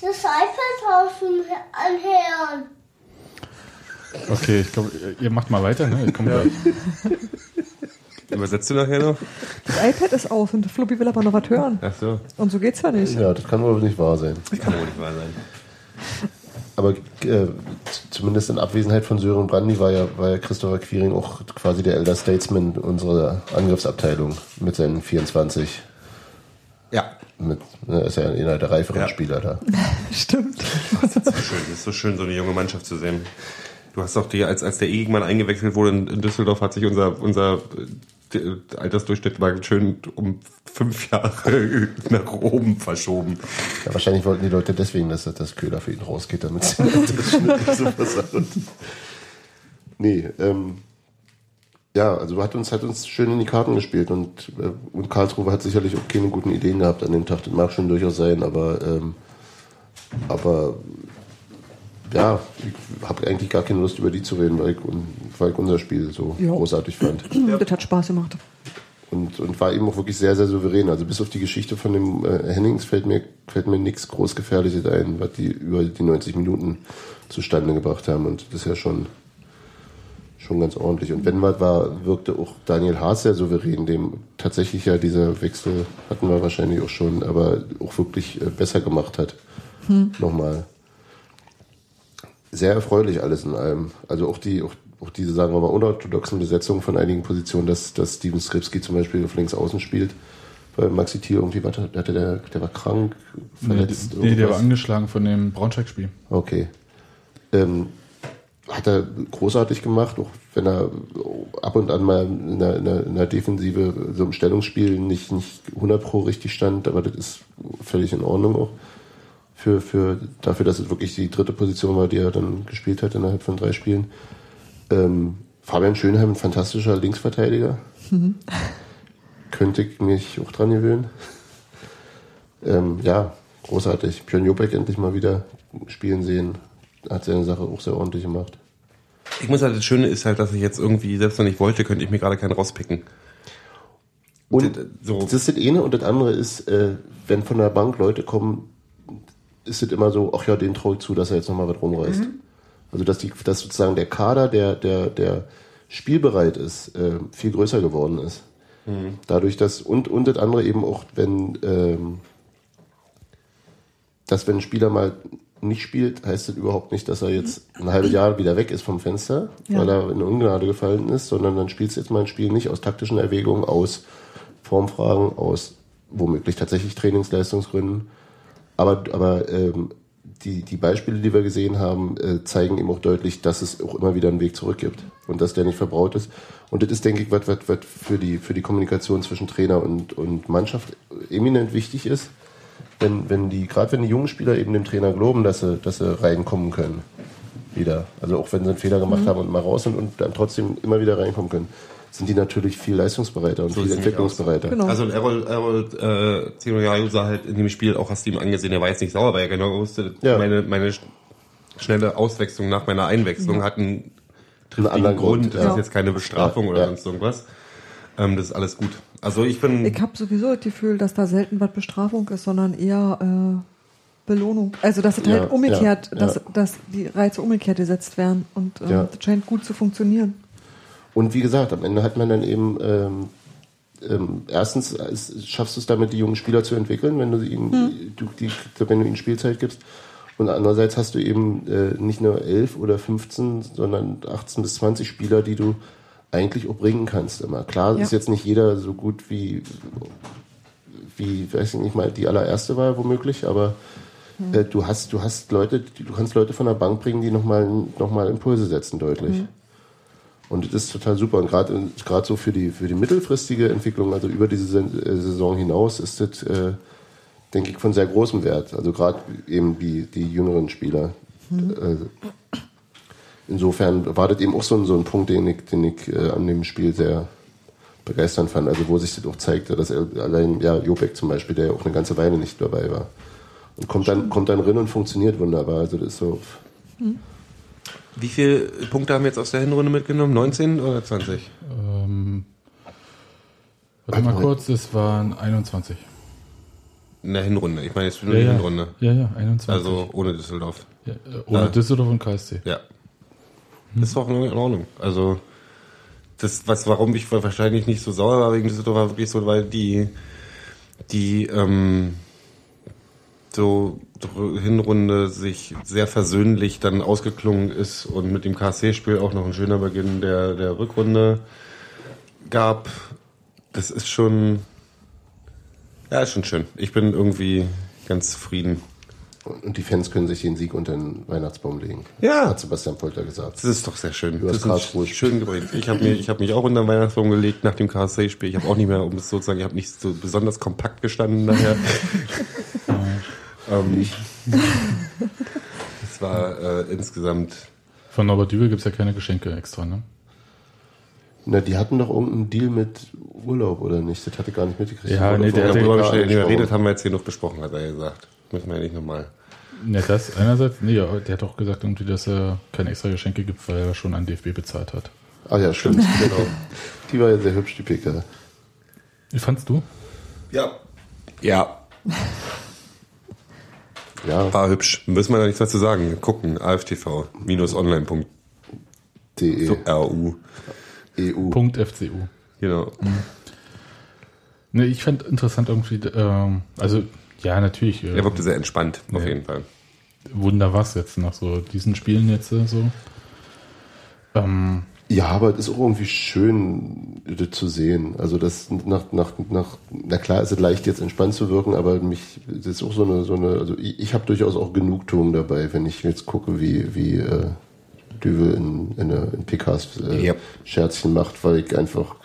das iPad aus dem Anhören. Okay, ich glaube, ihr macht mal weiter, ne? Ich komme gleich. übersetzt du nachher noch? Das iPad ist aus und Fluppy will aber noch was hören. Ach so, Und so geht's ja nicht. ja, das kann wohl nicht wahr sein. das kann wohl nicht wahr sein. Aber äh, zumindest in Abwesenheit von Sören Brandy war ja, war ja Christopher Quiring auch quasi der Elder Statesman unserer Angriffsabteilung mit seinen 24. Ja, Mit, ne, ist ja einer der reiferen Ja. Spieler da. Stimmt. So schön, das ist so schön, so eine junge Mannschaft zu sehen. Du hast doch die, als, als der Egmann eingewechselt wurde in, in Düsseldorf, hat sich unser, unser Altersdurchschnitt mal schön um fünf Jahre nach oben verschoben. Ja, wahrscheinlich wollten die Leute deswegen, dass das Köder für ihn rausgeht, damit sie Schnitt so versaut. Nee, ähm, ja, also hat uns, hat uns schön in die Karten gespielt und, äh, und Karlsruhe hat sicherlich auch keine guten Ideen gehabt an dem Tag. Das mag schon durchaus sein, aber, ähm, aber ja, ich habe eigentlich gar keine Lust über die zu reden, weil ich, weil ich unser Spiel so Ja. großartig fand. Das hat Spaß gemacht. Und, und war eben auch wirklich sehr, sehr souverän. Also bis auf die Geschichte von dem äh, Hennings fällt mir, fällt mir nichts Großgefährliches ein, was die über die 90 Minuten zustande gebracht haben. Und das ist ja schon, schon ganz ordentlich. Und wenn was war, wirkte auch Daniel Haas sehr souverän, dem tatsächlich ja dieser Wechsel hatten wir wahrscheinlich auch schon, aber auch wirklich äh, besser gemacht hat. Nochmal. Sehr erfreulich alles in allem. Also auch die, auch, auch diese, sagen wir mal, unorthodoxen Besetzungen von einigen Positionen, dass, dass Steven Skripski zum Beispiel auf links außen spielt. Weil Maxi Thiel irgendwie, warte, hatte der, der war krank, Nee, verletzt. nee, der war angeschlagen von dem Braunschweig-Spiel. Okay. Ähm, hat er großartig gemacht, auch wenn er ab und an mal in der, in der, in der Defensive, so im Stellungsspiel nicht, nicht 100 pro richtig stand, aber das ist völlig in Ordnung auch. Für, für, dafür, dass es wirklich die dritte Position war, die er dann gespielt hat innerhalb von drei Spielen. Ähm, Fabian Schönheim, ein fantastischer Linksverteidiger. Könnte ich mich auch dran gewöhnen. Ähm, ja, großartig. Björn Jopek endlich mal wieder spielen sehen. Hat seine Sache auch sehr ordentlich gemacht. Ich muss halt, das Schöne ist halt, dass ich jetzt irgendwie, selbst wenn ich wollte, könnte ich mir gerade keinen rauspicken. Und so. das ist das eine und das andere ist, äh, wenn von der Bank Leute kommen, ist es immer so, ach ja, den traue ich zu, dass er jetzt nochmal was rumreißt. Also dass, die, dass sozusagen der Kader, der, der, der spielbereit ist, äh, viel größer geworden ist. Dadurch, dass, und, und das andere eben auch, wenn, ähm, dass wenn ein Spieler mal nicht spielt, heißt das überhaupt nicht, dass er jetzt ein halbes Jahr wieder weg ist vom Fenster, Ja. weil er in Ungnade gefallen ist, sondern dann spielst du jetzt mal ein Spiel nicht aus taktischen Erwägungen, aus Formfragen, aus womöglich tatsächlich Trainingsleistungsgründen. Aber, aber ähm, die, die Beispiele, die wir gesehen haben, äh, zeigen eben auch deutlich, dass es auch immer wieder einen Weg zurück gibt und dass der nicht verbraut ist. Und das ist, denke ich, was, was, was für, die, für die Kommunikation zwischen Trainer und, und Mannschaft eminent wichtig ist. Wenn, wenn die, gerade wenn die jungen Spieler eben dem Trainer glauben, dass sie, dass sie reinkommen können. Wieder. Also auch wenn sie einen Fehler gemacht haben und mal raus sind und dann trotzdem immer wieder reinkommen können, sind die natürlich viel leistungsbereiter und So viel entwicklungsbereiter. Genau. Also Errol, Errol äh, Zenoyayu sah halt in dem Spiel, auch hast du ihm angesehen, er war jetzt nicht sauer, weil er genau wusste, Ja. meine, meine sch- schnelle Auswechslung nach meiner Einwechslung hat einen triftigen anderen Grund. Grund, Das ja. ist jetzt keine Bestrafung Ja, oder ja. sonst irgendwas. Ähm, das ist alles gut. Also ich bin... Ich habe sowieso das Gefühl, dass da selten was Bestrafung ist, sondern eher äh, Belohnung. Also dass es Ja, halt umgekehrt, ja, dass, ja. dass die Reize umgekehrt gesetzt werden und äh, Ja. das scheint gut zu funktionieren. Und wie gesagt, am Ende hat man dann eben ähm, ähm, erstens ist, schaffst du es damit, die jungen Spieler zu entwickeln, wenn du ihnen, du, die, wenn du ihnen Spielzeit gibst. Und andererseits hast du eben äh, nicht nur 11 oder 15, sondern 18 bis 20 Spieler, die du eigentlich auch bringen kannst immer. Klar Ja. ist jetzt nicht jeder so gut wie, wie, weiß ich nicht mal, die allererste war womöglich, aber äh, du hast, du hast Leute, du kannst Leute von der Bank bringen, die nochmal noch mal Impulse setzen, deutlich. Und das ist total super. Und gerade gerade so für die, für die mittelfristige Entwicklung, also über diese äh, Saison hinaus, ist das, äh, denke ich, von sehr großem Wert. Also gerade eben die, die jüngeren Spieler. Äh, insofern war das eben auch so ein, so ein Punkt, den ich, den ich äh, an dem Spiel sehr begeisternd fand. Also wo sich das auch zeigte, dass er allein, ja, Jopek zum Beispiel, der ja auch eine ganze Weile nicht dabei war. Und kommt dann, kommt dann rein und funktioniert wunderbar. Also das ist so, Wie viele Punkte haben wir jetzt aus der Hinrunde mitgenommen? 19 oder 20? Ähm, warte mal kurz, es waren 21. In der Hinrunde. Ich meine jetzt für Ja, die ja. Hinrunde. Ja, ja, 21. Also ohne Düsseldorf. ja, äh, ohne. Düsseldorf und KSC. Ja. Das ist auch in Ordnung. Also, das, was, warum ich wahrscheinlich nicht so sauer war wegen Düsseldorf, war wirklich so, weil die, die, ähm, so Hinrunde sich sehr versöhnlich dann ausgeklungen ist und mit dem KSC-Spiel auch noch ein schöner Beginn der, der Rückrunde gab. Das ist schon, Ja, ist schon schön. Ich bin irgendwie ganz zufrieden. Und die Fans können sich den Sieg unter den Weihnachtsbaum legen. Ja. Hat Sebastian Polter gesagt. Das ist doch sehr schön. Hast das ist Karlsruhe. schön gebracht. Ich habe mich, ich hab mich auch unter den Weihnachtsbaum gelegt nach dem KSC-Spiel. Ich habe auch nicht mehr, um es so zu sagen, ich habe nicht so besonders kompakt gestanden nachher. ähm, es war äh, insgesamt. Von Norbert Dübel gibt es ja keine Geschenke extra, ne? Na, die hatten doch irgendeinen Deal mit Urlaub, oder nicht? Das hatte ich gar nicht mitgekriegt. Ja, Das nee, der angesprochen. geredet haben wir jetzt hier noch besprochen, hat er gesagt. Müssen wir ja nicht nochmal. Ja, das einerseits, nee, der hat auch gesagt irgendwie, dass er keine extra Geschenke gibt, weil er schon an DFB bezahlt hat. Ah ja, stimmt. genau. Die war ja sehr hübsch, die PK. Wie fandst du? Ja. Ja, Ja, war hübsch. Müssen wir da nichts dazu sagen. Gucken, aftv-online.ru. DE, EU. Punkt FCU. Genau. Ne, ich fand interessant irgendwie, ähm, also ja, natürlich, äh, Er wirkte sehr entspannt, auf Ja. jeden Fall. Wunder was jetzt nach so diesen Spielen jetzt äh, so. Ähm, Ja, aber es ist auch irgendwie schön das zu sehen. Also das nach, nach, nach, na klar ist es leicht jetzt entspannt zu wirken, aber mich, das ist auch so eine, so eine, also ich, ich habe durchaus auch Genugtuung dabei, wenn ich jetzt gucke, wie, wie äh, Düvel in, in, äh, in PKs äh, Ja. Scherzchen macht, weil ich einfach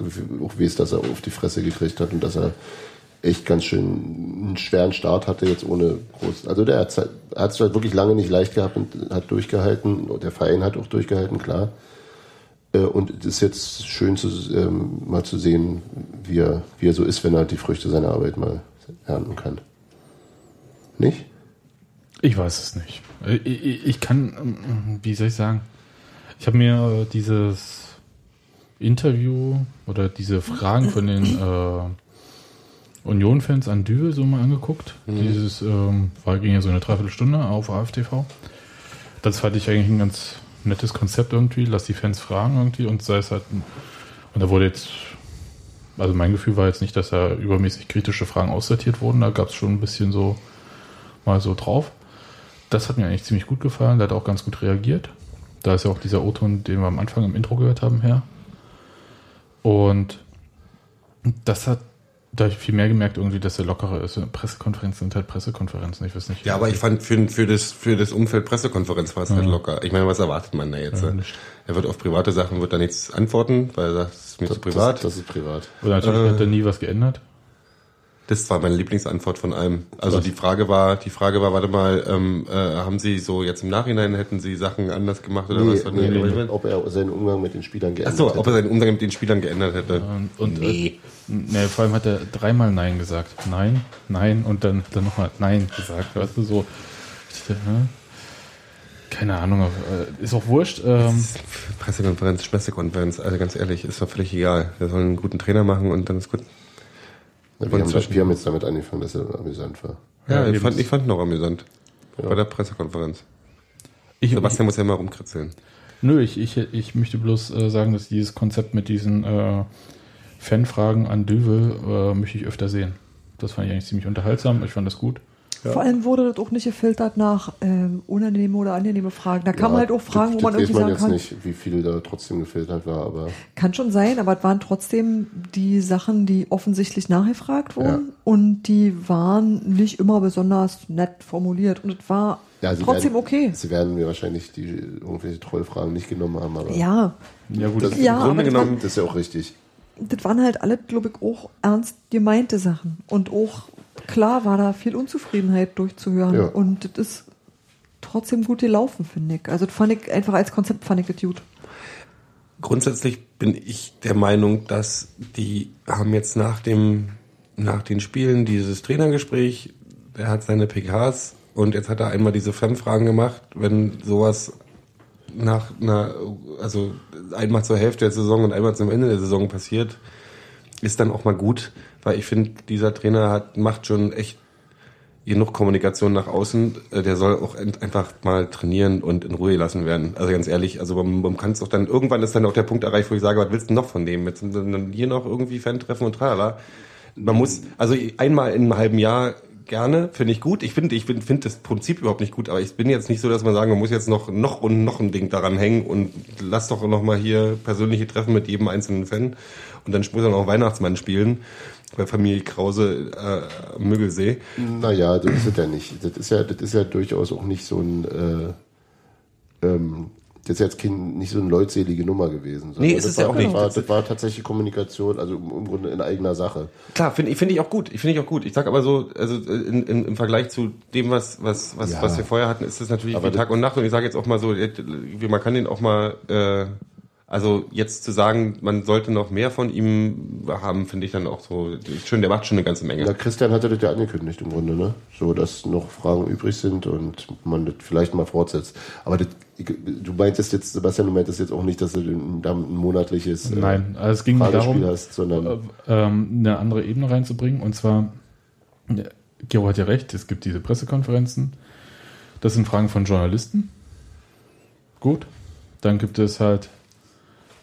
auch weiß, dass er auf die Fresse gekriegt hat und dass er echt ganz schön einen schweren Start hatte, jetzt ohne groß. Also der hat es halt wirklich lange nicht leicht gehabt und hat durchgehalten. Der Verein hat auch durchgehalten, klar. Äh, Und es ist jetzt schön zu, ähm, mal zu sehen, wie er, wie er so ist, wenn er die Früchte seiner Arbeit mal ernten kann. Nicht? ich weiß es nicht. Ich, ich, kann, ähm, wie soll ich sagen, ich habe mir dieses Interview oder diese Fragen von den äh, Union-Fans an Düvel so mal angeguckt. Dieses ähm, war ging ja so eine Dreiviertelstunde auf AFTV. Das fand ich eigentlich ein ganz nettes Konzept irgendwie. Lass die Fans fragen irgendwie und sei es halt. Und da wurde jetzt, also mein Gefühl war jetzt nicht, dass da übermäßig kritische Fragen aussortiert wurden. Da gab es schon ein bisschen so mal so drauf. Das hat mir eigentlich ziemlich gut gefallen. Der hat auch ganz gut reagiert. Da ist ja auch dieser O-Ton, den wir am Anfang im Intro gehört haben, her. Und das hat, da habe ich viel mehr gemerkt, irgendwie, dass er lockerer ist. Pressekonferenzen sind halt Pressekonferenzen. Ich weiß nicht. Ja, aber ich fand, für, für, das, für das Umfeld Pressekonferenz war es halt Ja. locker. Ich meine, was erwartet man da jetzt? Ja, nicht. er wird auf private Sachen wird da nichts antworten, weil er sagt, das ist mir zu privat. Das, das ist privat. Oder natürlich Äh. hat er nie was geändert. Das war meine Lieblingsantwort von allem. Also Was? die Frage war, die Frage war, warte mal, ähm, äh, haben Sie so jetzt im Nachhinein hätten Sie Sachen anders gemacht oder Nee, was? nee, Nee, nee, ob er seinen Umgang mit den Spielern geändert Achso, hätte. ob er seinen Umgang mit den Spielern geändert hätte. Und, und nee. nee, vor allem hat er dreimal Nein gesagt. Nein, nein und dann, dann nochmal Nein gesagt. Weißt du, so. Keine Ahnung, äh, ist auch wurscht. Ähm, Pressekonferenz, Pressekonferenz, also ganz ehrlich, ist doch völlig egal. Wir sollen einen guten Trainer machen und dann ist gut. Wir, haben, zwischen- wir haben jetzt damit angefangen, dass er amüsant war. Ja, Ja, ich, fand, ich fand ihn auch amüsant. Ja. Bei der Pressekonferenz. ich, Sebastian muss ja mal rumkritzeln. Nö, ich, ich, ich möchte bloß äh, sagen, dass dieses Konzept mit diesen äh, Fanfragen an Düvel äh, möchte ich öfter sehen. Das fand ich eigentlich ziemlich unterhaltsam. Ich fand das gut. Vor allem wurde das auch nicht gefiltert nach ähm, unangenehme oder angenehme Fragen. Da kann man halt auch Fragen, das, wo man das irgendwie weiß man sagen jetzt kann, nicht, wie viel da trotzdem gefiltert war, aber kann schon sein, aber es waren trotzdem die Sachen, die offensichtlich nachgefragt wurden und die waren nicht immer besonders nett formuliert und es war ja, trotzdem werden, okay. Sie werden mir wahrscheinlich die irgendwelche Trollfragen nicht genommen haben, aber Ja, Ja, gut. das, Ja, im Grunde aber das genommen, das ist ja auch richtig. das waren halt alle, glaube ich, auch ernst gemeinte Sachen. Und auch klar war da viel Unzufriedenheit durchzuhören. Ja. Und das ist trotzdem gut gelaufen, finde ich. Also das fand ich einfach als Konzept fand ich das gut. Grundsätzlich bin ich der Meinung, dass die haben jetzt nach dem, nach den Spielen dieses Trainergespräch, der hat seine PKs und jetzt hat er einmal diese Fremdfragen gemacht, wenn sowas nach einer, also einmal zur Hälfte der Saison und einmal zum Ende der Saison passiert, ist dann auch mal gut, weil ich finde, dieser Trainer hat, macht schon echt genug Kommunikation nach außen, äh, der soll auch einfach mal trainieren und in Ruhe gelassen werden. Also ganz ehrlich, also man, man kann es doch dann, irgendwann ist dann auch der Punkt erreicht, wo ich sage, was willst du noch von dem? Jetzt sind dann hier noch irgendwie Fan-Treffen und tralala. Man muss, also einmal in einem halben Jahr gerne, finde ich gut. Ich finde ich finde find das Prinzip überhaupt nicht gut, aber ich bin jetzt nicht so, dass man sagen, man muss jetzt noch noch und noch ein Ding daran hängen und lass doch noch mal hier persönliche Treffen mit jedem einzelnen Fan und dann muss er noch Weihnachtsmann spielen bei Familie Krause äh, Müggelsee. Naja, das ist ja nicht. Das ist ja, das ist ja durchaus auch nicht so ein, äh, ähm, das ist jetzt kein, nicht so eine leutselige Nummer gewesen. Nee, ist das es ja war, auch nicht. Das war, das war tatsächlich Kommunikation, also im im Grunde in eigener Sache. Klar, finde ich, finde ich auch gut. Ich finde ich auch gut. Ich sag aber so, also in, in, im Vergleich zu dem, was, was, was, Ja. was wir vorher hatten, ist es natürlich Aber wie Tag und Nacht. Und ich sage jetzt auch mal so, wie- man kann den auch mal, äh, also jetzt zu sagen, man sollte noch mehr von ihm haben, finde ich dann auch so schön. Der macht schon eine ganze Menge. Na, Christian hatte das ja angekündigt im Grunde, ne? So, dass noch Fragen übrig sind und man das vielleicht mal fortsetzt. Aber das, du meintest jetzt, Sebastian, du meintest jetzt auch nicht, dass du da ein monatliches äh, Nein, also es ging darum, hast, sondern ähm, eine andere Ebene reinzubringen. Und zwar, ja, Gero hat ja recht, es gibt diese Pressekonferenzen. Das sind Fragen von Journalisten. Gut. Dann gibt es halt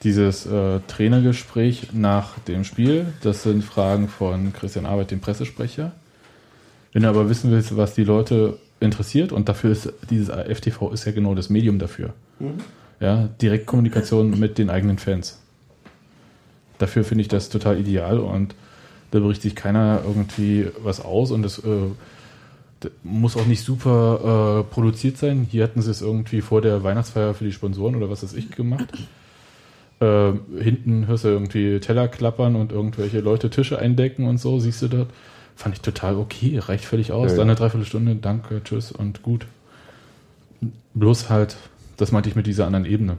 dieses äh, Trainergespräch nach dem Spiel. Das sind Fragen von Christian Arbeit, dem Pressesprecher. Wenn du aber wissen willst, was die Leute interessiert, und dafür ist dieses FTV ist ja genau das Medium dafür. Ja, Direktkommunikation mit den eigenen Fans. Dafür finde ich das total ideal und da bricht sich keiner irgendwie was aus und das, äh, das muss auch nicht super äh, produziert sein. Hier hatten sie es irgendwie vor der Weihnachtsfeier für die Sponsoren oder was weiß ich gemacht. Äh, hinten hörst du irgendwie Teller klappern und irgendwelche Leute Tische eindecken und so, siehst du dort. Fand ich total okay, reicht völlig aus. Ja, Dann ja. eine Dreiviertelstunde, danke, tschüss und gut. Bloß halt, das meinte ich mit dieser anderen Ebene.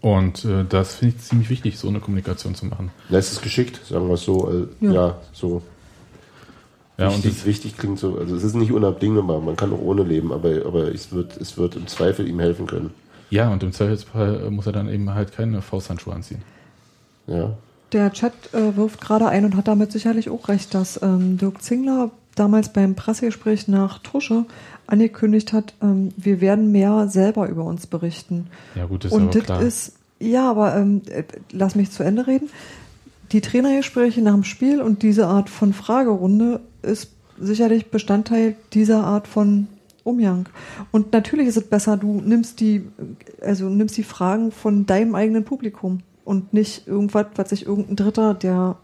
Und äh, das finde ich ziemlich wichtig, so eine kommunikation zu machen. na, es ist geschickt, sagen wir es so. Äh, Ja. ja. so. Ja, und wichtig, das, wichtig klingt so, also es ist nicht unabdingbar, man kann auch ohne leben, aber, aber es, wird, es wird im Zweifel ihm helfen können. Ja, und im Zweifelsfall muss er dann eben halt keine Fausthandschuhe anziehen. Ja. Der Chat äh, wirft gerade ein und hat damit sicherlich auch recht, dass ähm, Dirk Zingler damals beim Pressegespräch nach Tusche angekündigt hat, ähm, wir werden mehr selber über uns berichten. Ja, gut, ist und aber das klar. ist, ja, aber ähm, äh, lass mich zu Ende reden. Die Trainergespräche nach dem Spiel und diese Art von Fragerunde ist sicherlich Bestandteil dieser Art von Umgang. Und natürlich ist es besser, du nimmst die, also nimmst die Fragen von deinem eigenen Publikum und nicht irgendwas, was sich irgendein Dritter, der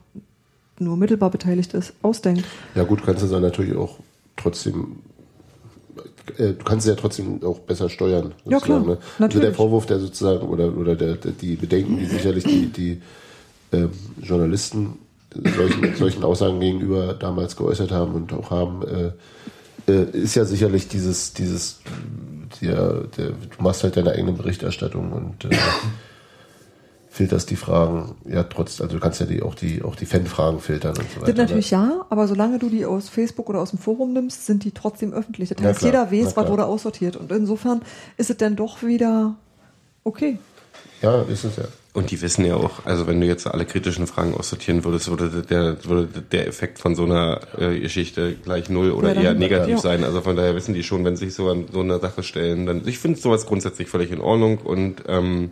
nur mittelbar beteiligt ist, ausdenkt. Ja gut, kannst du dann natürlich auch trotzdem, äh, du kannst es ja trotzdem auch besser steuern. Ja, klar, Ne? Also der Vorwurf, der sozusagen, oder, oder der, der, die Bedenken, die sicherlich die, die ähm, Journalisten solchen, solchen Aussagen gegenüber damals geäußert haben und auch haben, äh, ist ja sicherlich dieses, dieses, der, der, du machst halt deine eigene Berichterstattung und äh, filterst die Fragen, ja trotz, also du kannst ja die, auch die, auch die Fanfragen filtern und so weiter. Das natürlich ja, aber solange du die aus Facebook oder aus dem Forum nimmst, sind die trotzdem öffentlich. Das heißt, jeder weiß, was wurde aussortiert. Und insofern ist es dann doch wieder okay. Ja, ist es ja. Und die wissen ja auch, also wenn du jetzt alle kritischen Fragen aussortieren würdest, würde der, würde der Effekt von so einer äh, Geschichte gleich null oder Ja, eher negativ ja. sein. Also von daher wissen die schon, wenn sie sich so an so einer Sache stellen, dann ich finde sowas grundsätzlich völlig in Ordnung und ähm,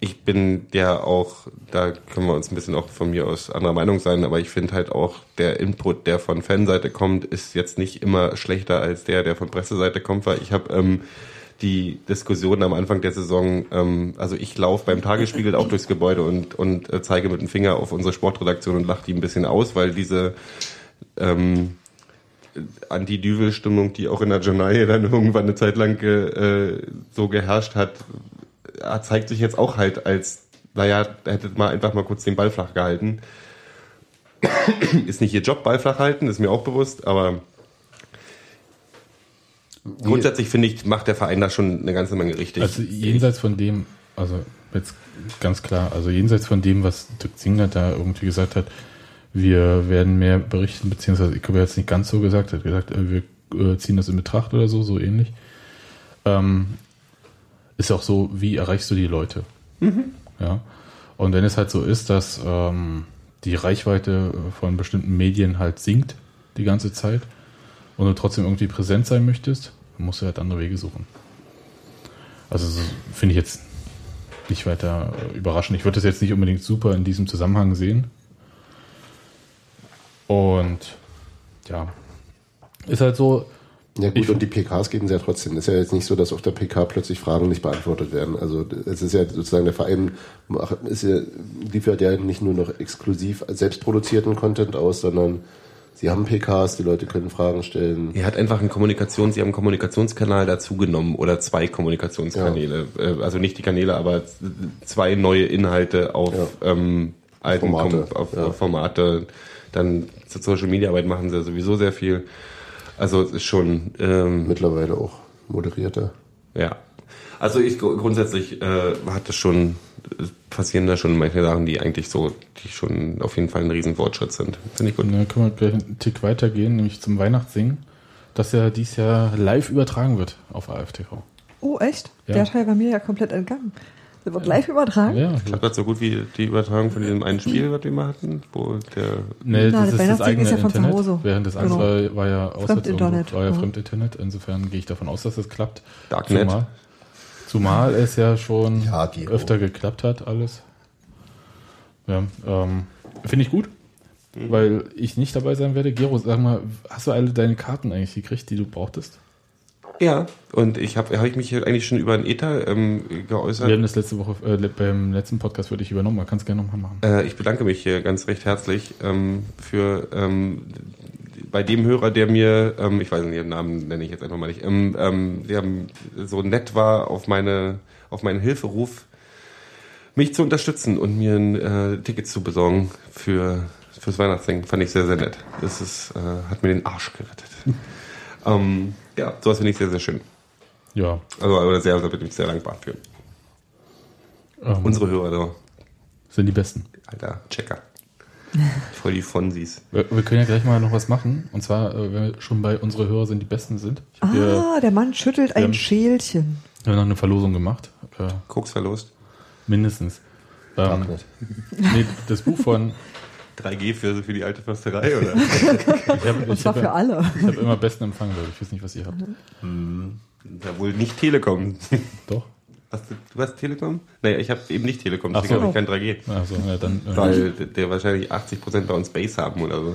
ich bin der auch, da können wir uns ein bisschen auch von mir aus anderer Meinung sein, aber ich finde halt auch, der Input, der von Fanseite kommt, ist jetzt nicht immer schlechter als der, der von Presseseite kommt, weil ich habe ähm, die Diskussion am Anfang der Saison, ähm, also ich laufe beim Tagesspiegel auch durchs Gebäude und, und äh, zeige mit dem Finger auf unsere Sportredaktion und lache die ein bisschen aus, weil diese ähm, Anti-Düvel-Stimmung, die auch in der Journalie dann irgendwann eine Zeit lang äh, so geherrscht hat, äh, zeigt sich jetzt auch halt als, naja, hättet mal einfach mal kurz den Ball flach gehalten. ist nicht ihr Job, Ball flach halten, ist mir auch bewusst, aber grundsätzlich finde ich, macht der Verein da schon eine ganze Menge richtig. Also jenseits von dem, also jetzt ganz klar, also jenseits von dem, was Dirk Zingler da irgendwie gesagt hat, wir werden mehr berichten, beziehungsweise ich glaube, er hat es nicht ganz so gesagt, er hat gesagt, äh, wir äh, ziehen das in Betracht oder so, so ähnlich. Ähm, ist auch so, wie erreichst du die Leute? Ja. Und wenn es halt so ist, dass ähm, die Reichweite von bestimmten Medien halt sinkt die ganze Zeit und du trotzdem irgendwie präsent sein möchtest, dann musst du halt andere Wege suchen. Also so finde ich jetzt nicht weiter überraschend. Ich würde das jetzt nicht unbedingt super in diesem Zusammenhang sehen. Und ja, Ist halt so, Ja gut, Ich- und die PKs geben sie ja trotzdem. ist ja jetzt nicht so, dass auf der PK plötzlich Fragen nicht beantwortet werden. Also es ist ja sozusagen der Verein ist ja, liefert ja nicht nur noch exklusiv selbstproduzierten Content aus, sondern sie haben PKs, die Leute können Fragen stellen. Er hat einfach einen Kommunikations, sie haben einen Kommunikationskanal dazugenommen oder zwei Kommunikationskanäle. Äh, Also nicht die Kanäle, aber zwei neue Inhalte auf ähm, alten Formate, Kom auf, ja. Formate. Dann zur Social Media Arbeit machen sie sowieso sehr viel. Also es ist schon ähm, Mittlerweile auch moderierter. ja. Also ich gru- grundsätzlich äh, hat das schon passieren da schon manche Sachen, die eigentlich so, die schon auf jeden Fall ein Riesenfortschritt sind. Finde ich gut. Und dann können wir gleich einen Tick weitergehen, nämlich zum Weihnachtssingen, das ja dieses Jahr live übertragen wird auf AFTV. Oh, echt? Ja. Der Teil war mir ja komplett entgangen. Der wird live übertragen? Ja, Klappt das so gut wie die Übertragung von diesem einen Spiel, was wir mal hatten, wo der nee, Na, das der ist das Weihnachtssingen eigene ist ja von zu Internet. Hause. Während das Genau. andere war ja irgendwo, war ja ja. Fremdinternet. Insofern gehe ich davon aus, dass das klappt. Darknet. Zumal, es ja schon Ja, öfter geklappt hat, alles. Ja, ähm, finde ich gut, weil ich nicht dabei sein werde. Gero, sag mal, hast du alle deine Karten eigentlich gekriegt, die du brauchtest? Ja, und ich habe hab ich mich eigentlich schon über einen Ether ähm, geäußert. Wir haben das letzte Woche, äh, beim letzten Podcast für dich übernommen, man kann es gerne nochmal machen. Äh, ich bedanke mich hier ganz recht herzlich ähm, für ähm, bei dem Hörer, der mir, ähm, ich weiß nicht, den Namen nenne ich jetzt einfach mal nicht, ähm, ähm, der so nett war auf meine auf meinen Hilferuf, mich zu unterstützen und mir ein äh, Ticket zu besorgen für fürs Weihnachtsding. Fand ich sehr sehr nett. Das ist äh, hat mir den Arsch gerettet. ähm, ja, sowas finde ich sehr sehr schön. Ja. Also aber sehr, da bin ich sehr dankbar für. Ähm, Unsere Hörer da, sind die besten. alter Checker. Voll die Fonsis. Wir, wir können ja gleich mal noch was machen. Und zwar, äh, wenn wir schon bei unsere Hörer sind, die besten sind. Habe hier Ah, der Mann schüttelt ein haben- Schälchen. wir haben noch eine Verlosung gemacht. Äh, Koks verlost. mindestens. Ähm, nee, das Buch von. 3G für, für die alte Försterei, oder? Ich habe Und zwar für alle. ich hab immer besten Empfang, Leute. Ich weiß nicht, was ihr habt. ja, wohl nicht Telekom. Doch. Hast du, du hast Telekom? Nee, ich habe eben nicht Telekom, Ach deswegen so. habe ich kein 3G. Also, ja, dann. Äh, Weil der- wahrscheinlich 80% bei uns Base haben oder so.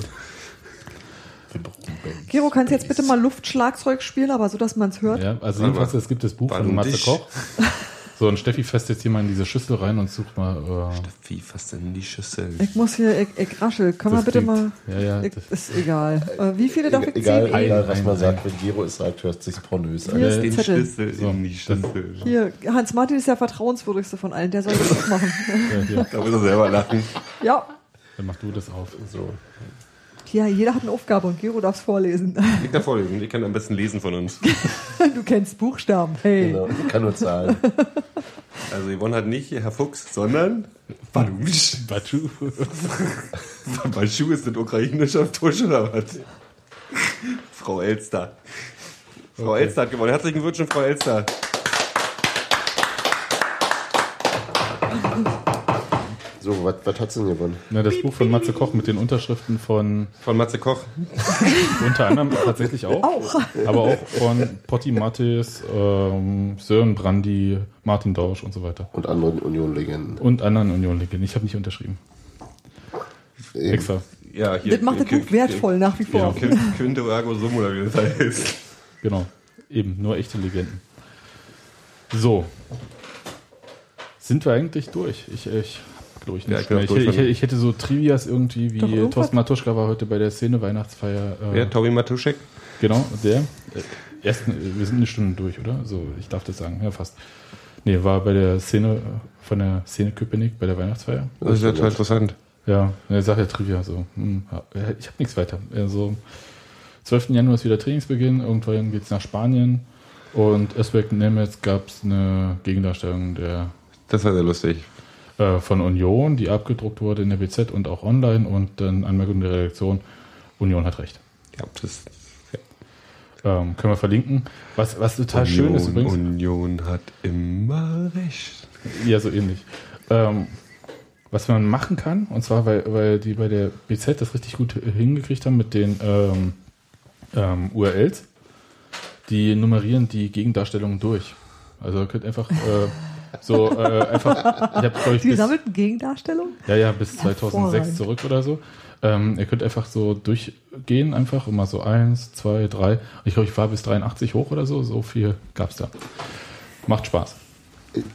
Gero, kannst du jetzt bitte mal Luftschlagzeug spielen, aber so, dass man es hört? ja, also jedenfalls, es gibt das Buch von Matze. Koch. So, und Steffi fässt jetzt hier mal in diese Schüssel rein und sucht mal. Äh, Wie fast in die Schüssel. Ich muss hier, ich, ich raschel. Können wir bitte mal. ja, ja, ich, das- ist egal. Äh, wie viele darf ich Egal, ziehen? egal, was man sagt, wenn Gero es sagt, hört sich pornös an. Hier ist Den Zettel. Schlüssel So, in die Schüssel. Hier, Hans Martin ist der vertrauenswürdigste von allen. Der soll das auch machen. hier, Da muss er selber lachen. ja. dann mach du das auf. So. Ja, jeder hat eine Aufgabe und Gero darf es vorlesen. Ich darf vorlesen. Ich kann am besten lesen von uns. Du kennst Buchstaben. Hey. Genau, ich kann nur zahlen. Also Yvonne hat nicht Herr Fuchs, sondern Badumsch. Batschu. Baschu ist ein ukrainischer Tusch oder was? Frau Elster. Frau Elster hat gewonnen. Herzlichen Glückwunsch, Frau Elster. So, was, hat sie denn gewonnen? Na, das Buch von Matze Koch mit den Unterschriften von Von Matze Koch. unter anderem tatsächlich auch, Auch. aber auch von Potti Mattes, ähm, Sören Brandi, Martin Dausch und so weiter. Und andere Union-Legenden. Und anderen Union-Legenden. Ich habe nicht unterschrieben. Eben. Extra. Ja, hier. Das macht das Buch wertvoll nach wie vor. Quinte Ergo Sum oder wie das heißt. Genau. Eben, nur echte Legenden. So. Sind wir eigentlich durch? Ich, ich glaube ich Ja, nicht ich Ich, ich, hätte so Trivias irgendwie wie? Thorsten Matuschka war heute bei der Szene Weihnachtsfeier. Äh, Wer? Tobi Matuschek? Genau, der. Äh, Erst, wir sind eine Stunde durch, oder? So, ich darf das sagen, ja fast. Nee, war bei der Szene, äh, von der Szene Köpenick, bei der Weihnachtsfeier. Das ist ja total interessant. Ja, er sagt ja Trivia so. Hm, ich habe nichts weiter. Also, 12. Januar ist wieder Trainingsbeginn, irgendwann geht's nach Spanien und Özbek Nemetz gab es eine Gegendarstellung der Das war sehr lustig. Äh, von Union, die abgedruckt wurde in der BZ und auch online und dann Anmerkung der Redaktion, Union hat recht. Ja, das Ähm, können wir verlinken. Was, was total schön ist übrigens. Union hat immer recht. Ja, so ähnlich. Ähm, was man machen kann, und zwar, weil, weil die bei der BZ das richtig gut hingekriegt haben mit den ähm, ähm, URLs, die nummerieren die Gegendarstellungen durch. Also ihr könnt einfach, äh, So äh, einfach, ich glaube ich Die bis, gesammelten Gegendarstellungen? ja ja bis 2006 Hervorragend. zurück oder so. Ähm, ihr könnt einfach so durchgehen einfach immer so eins, zwei, drei. Ich glaube, ich war bis 83 hoch oder so. So viel gab's da. Macht Spaß.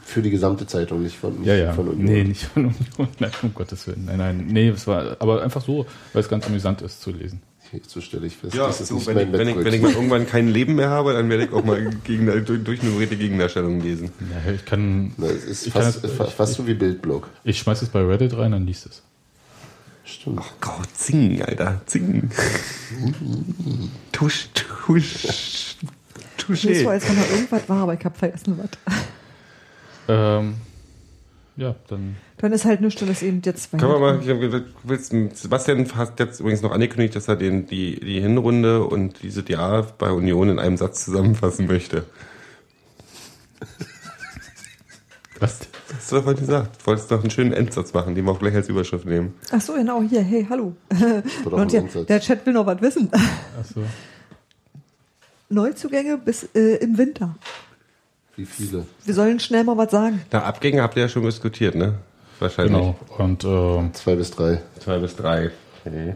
Für die gesamte Zeitung, nicht von, nicht Ja, ja. von Union. nee, nicht von Union. Nein, um Gottes Willen. Nein, nein. Nee, es war aber einfach so, weil es ganz amüsant ist zu lesen. So stelle ich fest. Ja, das ist so, nicht wenn, mein ich, wenn, ich, wenn ich mal irgendwann kein Leben mehr habe, dann werde ich auch mal gegen, durch, durchnummerierte Gegendarstellungen lesen. Ja, ich kann. Na, es ist ich, kann fast, das, fa- fast so wie Bildblog. ich schmeiß es bei Reddit rein, dann liest es. Stimmt. Oh Gott, zing, Alter, zing. tusch, tusch, so, touché. als wenn da irgendwas war, aber ich habe vergessen, was. Ähm, ja, dann. Dann ist halt nichts, dann ist eben jetzt zwei. Können wir mal, willst, Sebastian hat jetzt übrigens noch angekündigt, dass er den, die, die Hinrunde und dieses Jahr bei Union in einem Satz zusammenfassen möchte. Was? Hast du doch vorhin gesagt. Du wolltest noch einen schönen Endsatz machen, den wir auch gleich als Überschrift nehmen. Ach so, genau, hier, hey, hallo. Und der, Ansatz. der Chat will noch was wissen. Achso. Neuzugänge bis äh, im Winter. Wie viele? Wir sollen schnell mal was sagen. Da Abgänge habt ihr ja schon diskutiert, ne? Wahrscheinlich. Genau. Und ähm, Zwei bis drei. Zwei bis drei. Mhm.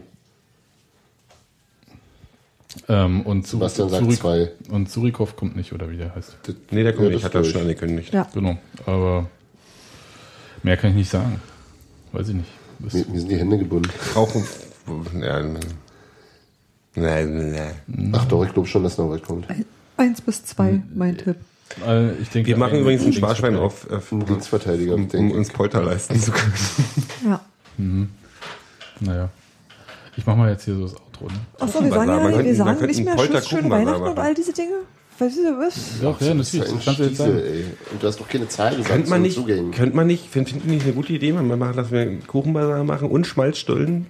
ähm, und Zu- Sebastian sagt Zurik- zwei. Und Zurikov kommt nicht, oder wie der heißt. Nee, der kommt Ja, nicht, das hat er schon angekündigt. Ja. Genau. Aber mehr kann ich nicht sagen. Weiß ich nicht. Das, Mir, mir sind die Hände gebunden. Brauchen. Ja, nein, nein. Ach doch, ich glaube schon, dass noch was kommt. Eins bis zwei, mein Tipp. Äh, ich denke, Wir machen übrigens einen Linksverteidiger. Sparschwein auf, äh, Ein Dienstverteidiger, um, um uns Polter leisten zu können. Ja. Naja. Ich mache mal jetzt hier so das Outro. Ne? Achso, wir sagen, ja, wir man sagen nicht einen mehr Polter Schluss, schöne Weihnachten und machen. all diese Dinge. Weißt du was? Doch, ja, Das ist natürlich. ein Das kannst du jetzt sagen. ey. Und du hast doch keine Zahl gesagt Könnte man nicht, Zugängen. könnte man nicht, finden nicht eine gute Idee, man machen, dass wir einen Kuchenbazar machen und Schmalzstullen,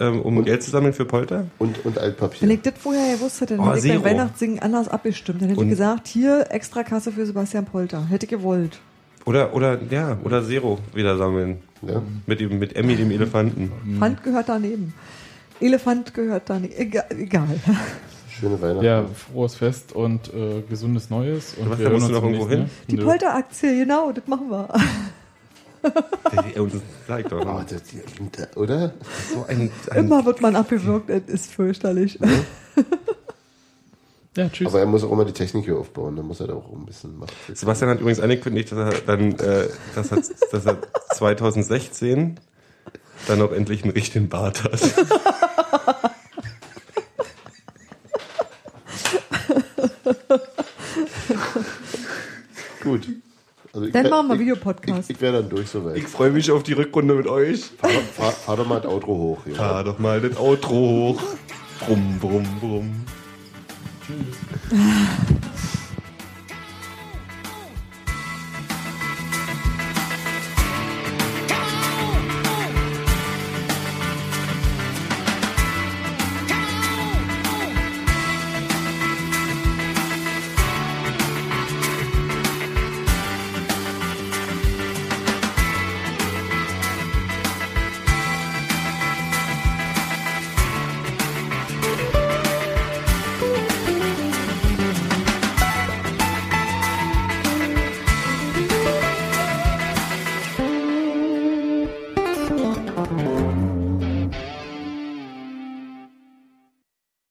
ähm, um Geld zu sammeln für Polter? Und, und Wenn Altpapier. ich das vorher gewusst hätte, dann Oh, hätte ich beim Weihnachtssingen anders abgestimmt. Dann hätte Und- ich gesagt, hier extra Kasse für Sebastian Polter. Hätte ich gewollt. Oder, oder, ja, oder Zero wieder sammeln. Ja. Mit, dem, mit Emmy, dem Elefanten. Pfand gehört daneben. Elefant gehört daneben. Egal. egal. Schöne Weihnachten. Ja, frohes Fest und äh, gesundes Neues. Und Sebastian, musst du noch irgendwo hin? Die. Polteraktie, genau, das machen wir. Ich doch. Oh, das, oder? so ein, ein Immer wird man abgewürgt, das ist fürchterlich. Ja, tschüss. Aber er muss auch immer die Technik hier aufbauen. Da muss er da auch ein bisschen machen. Sebastian hat übrigens angekündigt, dass er dann, äh, dass er, dass er 2016 dann auch endlich einen richtigen Bart hat. Gut. Also Dann machen wir ich- Videopodcast. Ich, ich wäre dann durch soweit. Ich freue mich auf die Rückrunde mit euch. Fahr, fahr, fahr doch mal das Outro hoch. Ja. Fahr doch mal das Outro hoch. Brumm, brumm, brumm.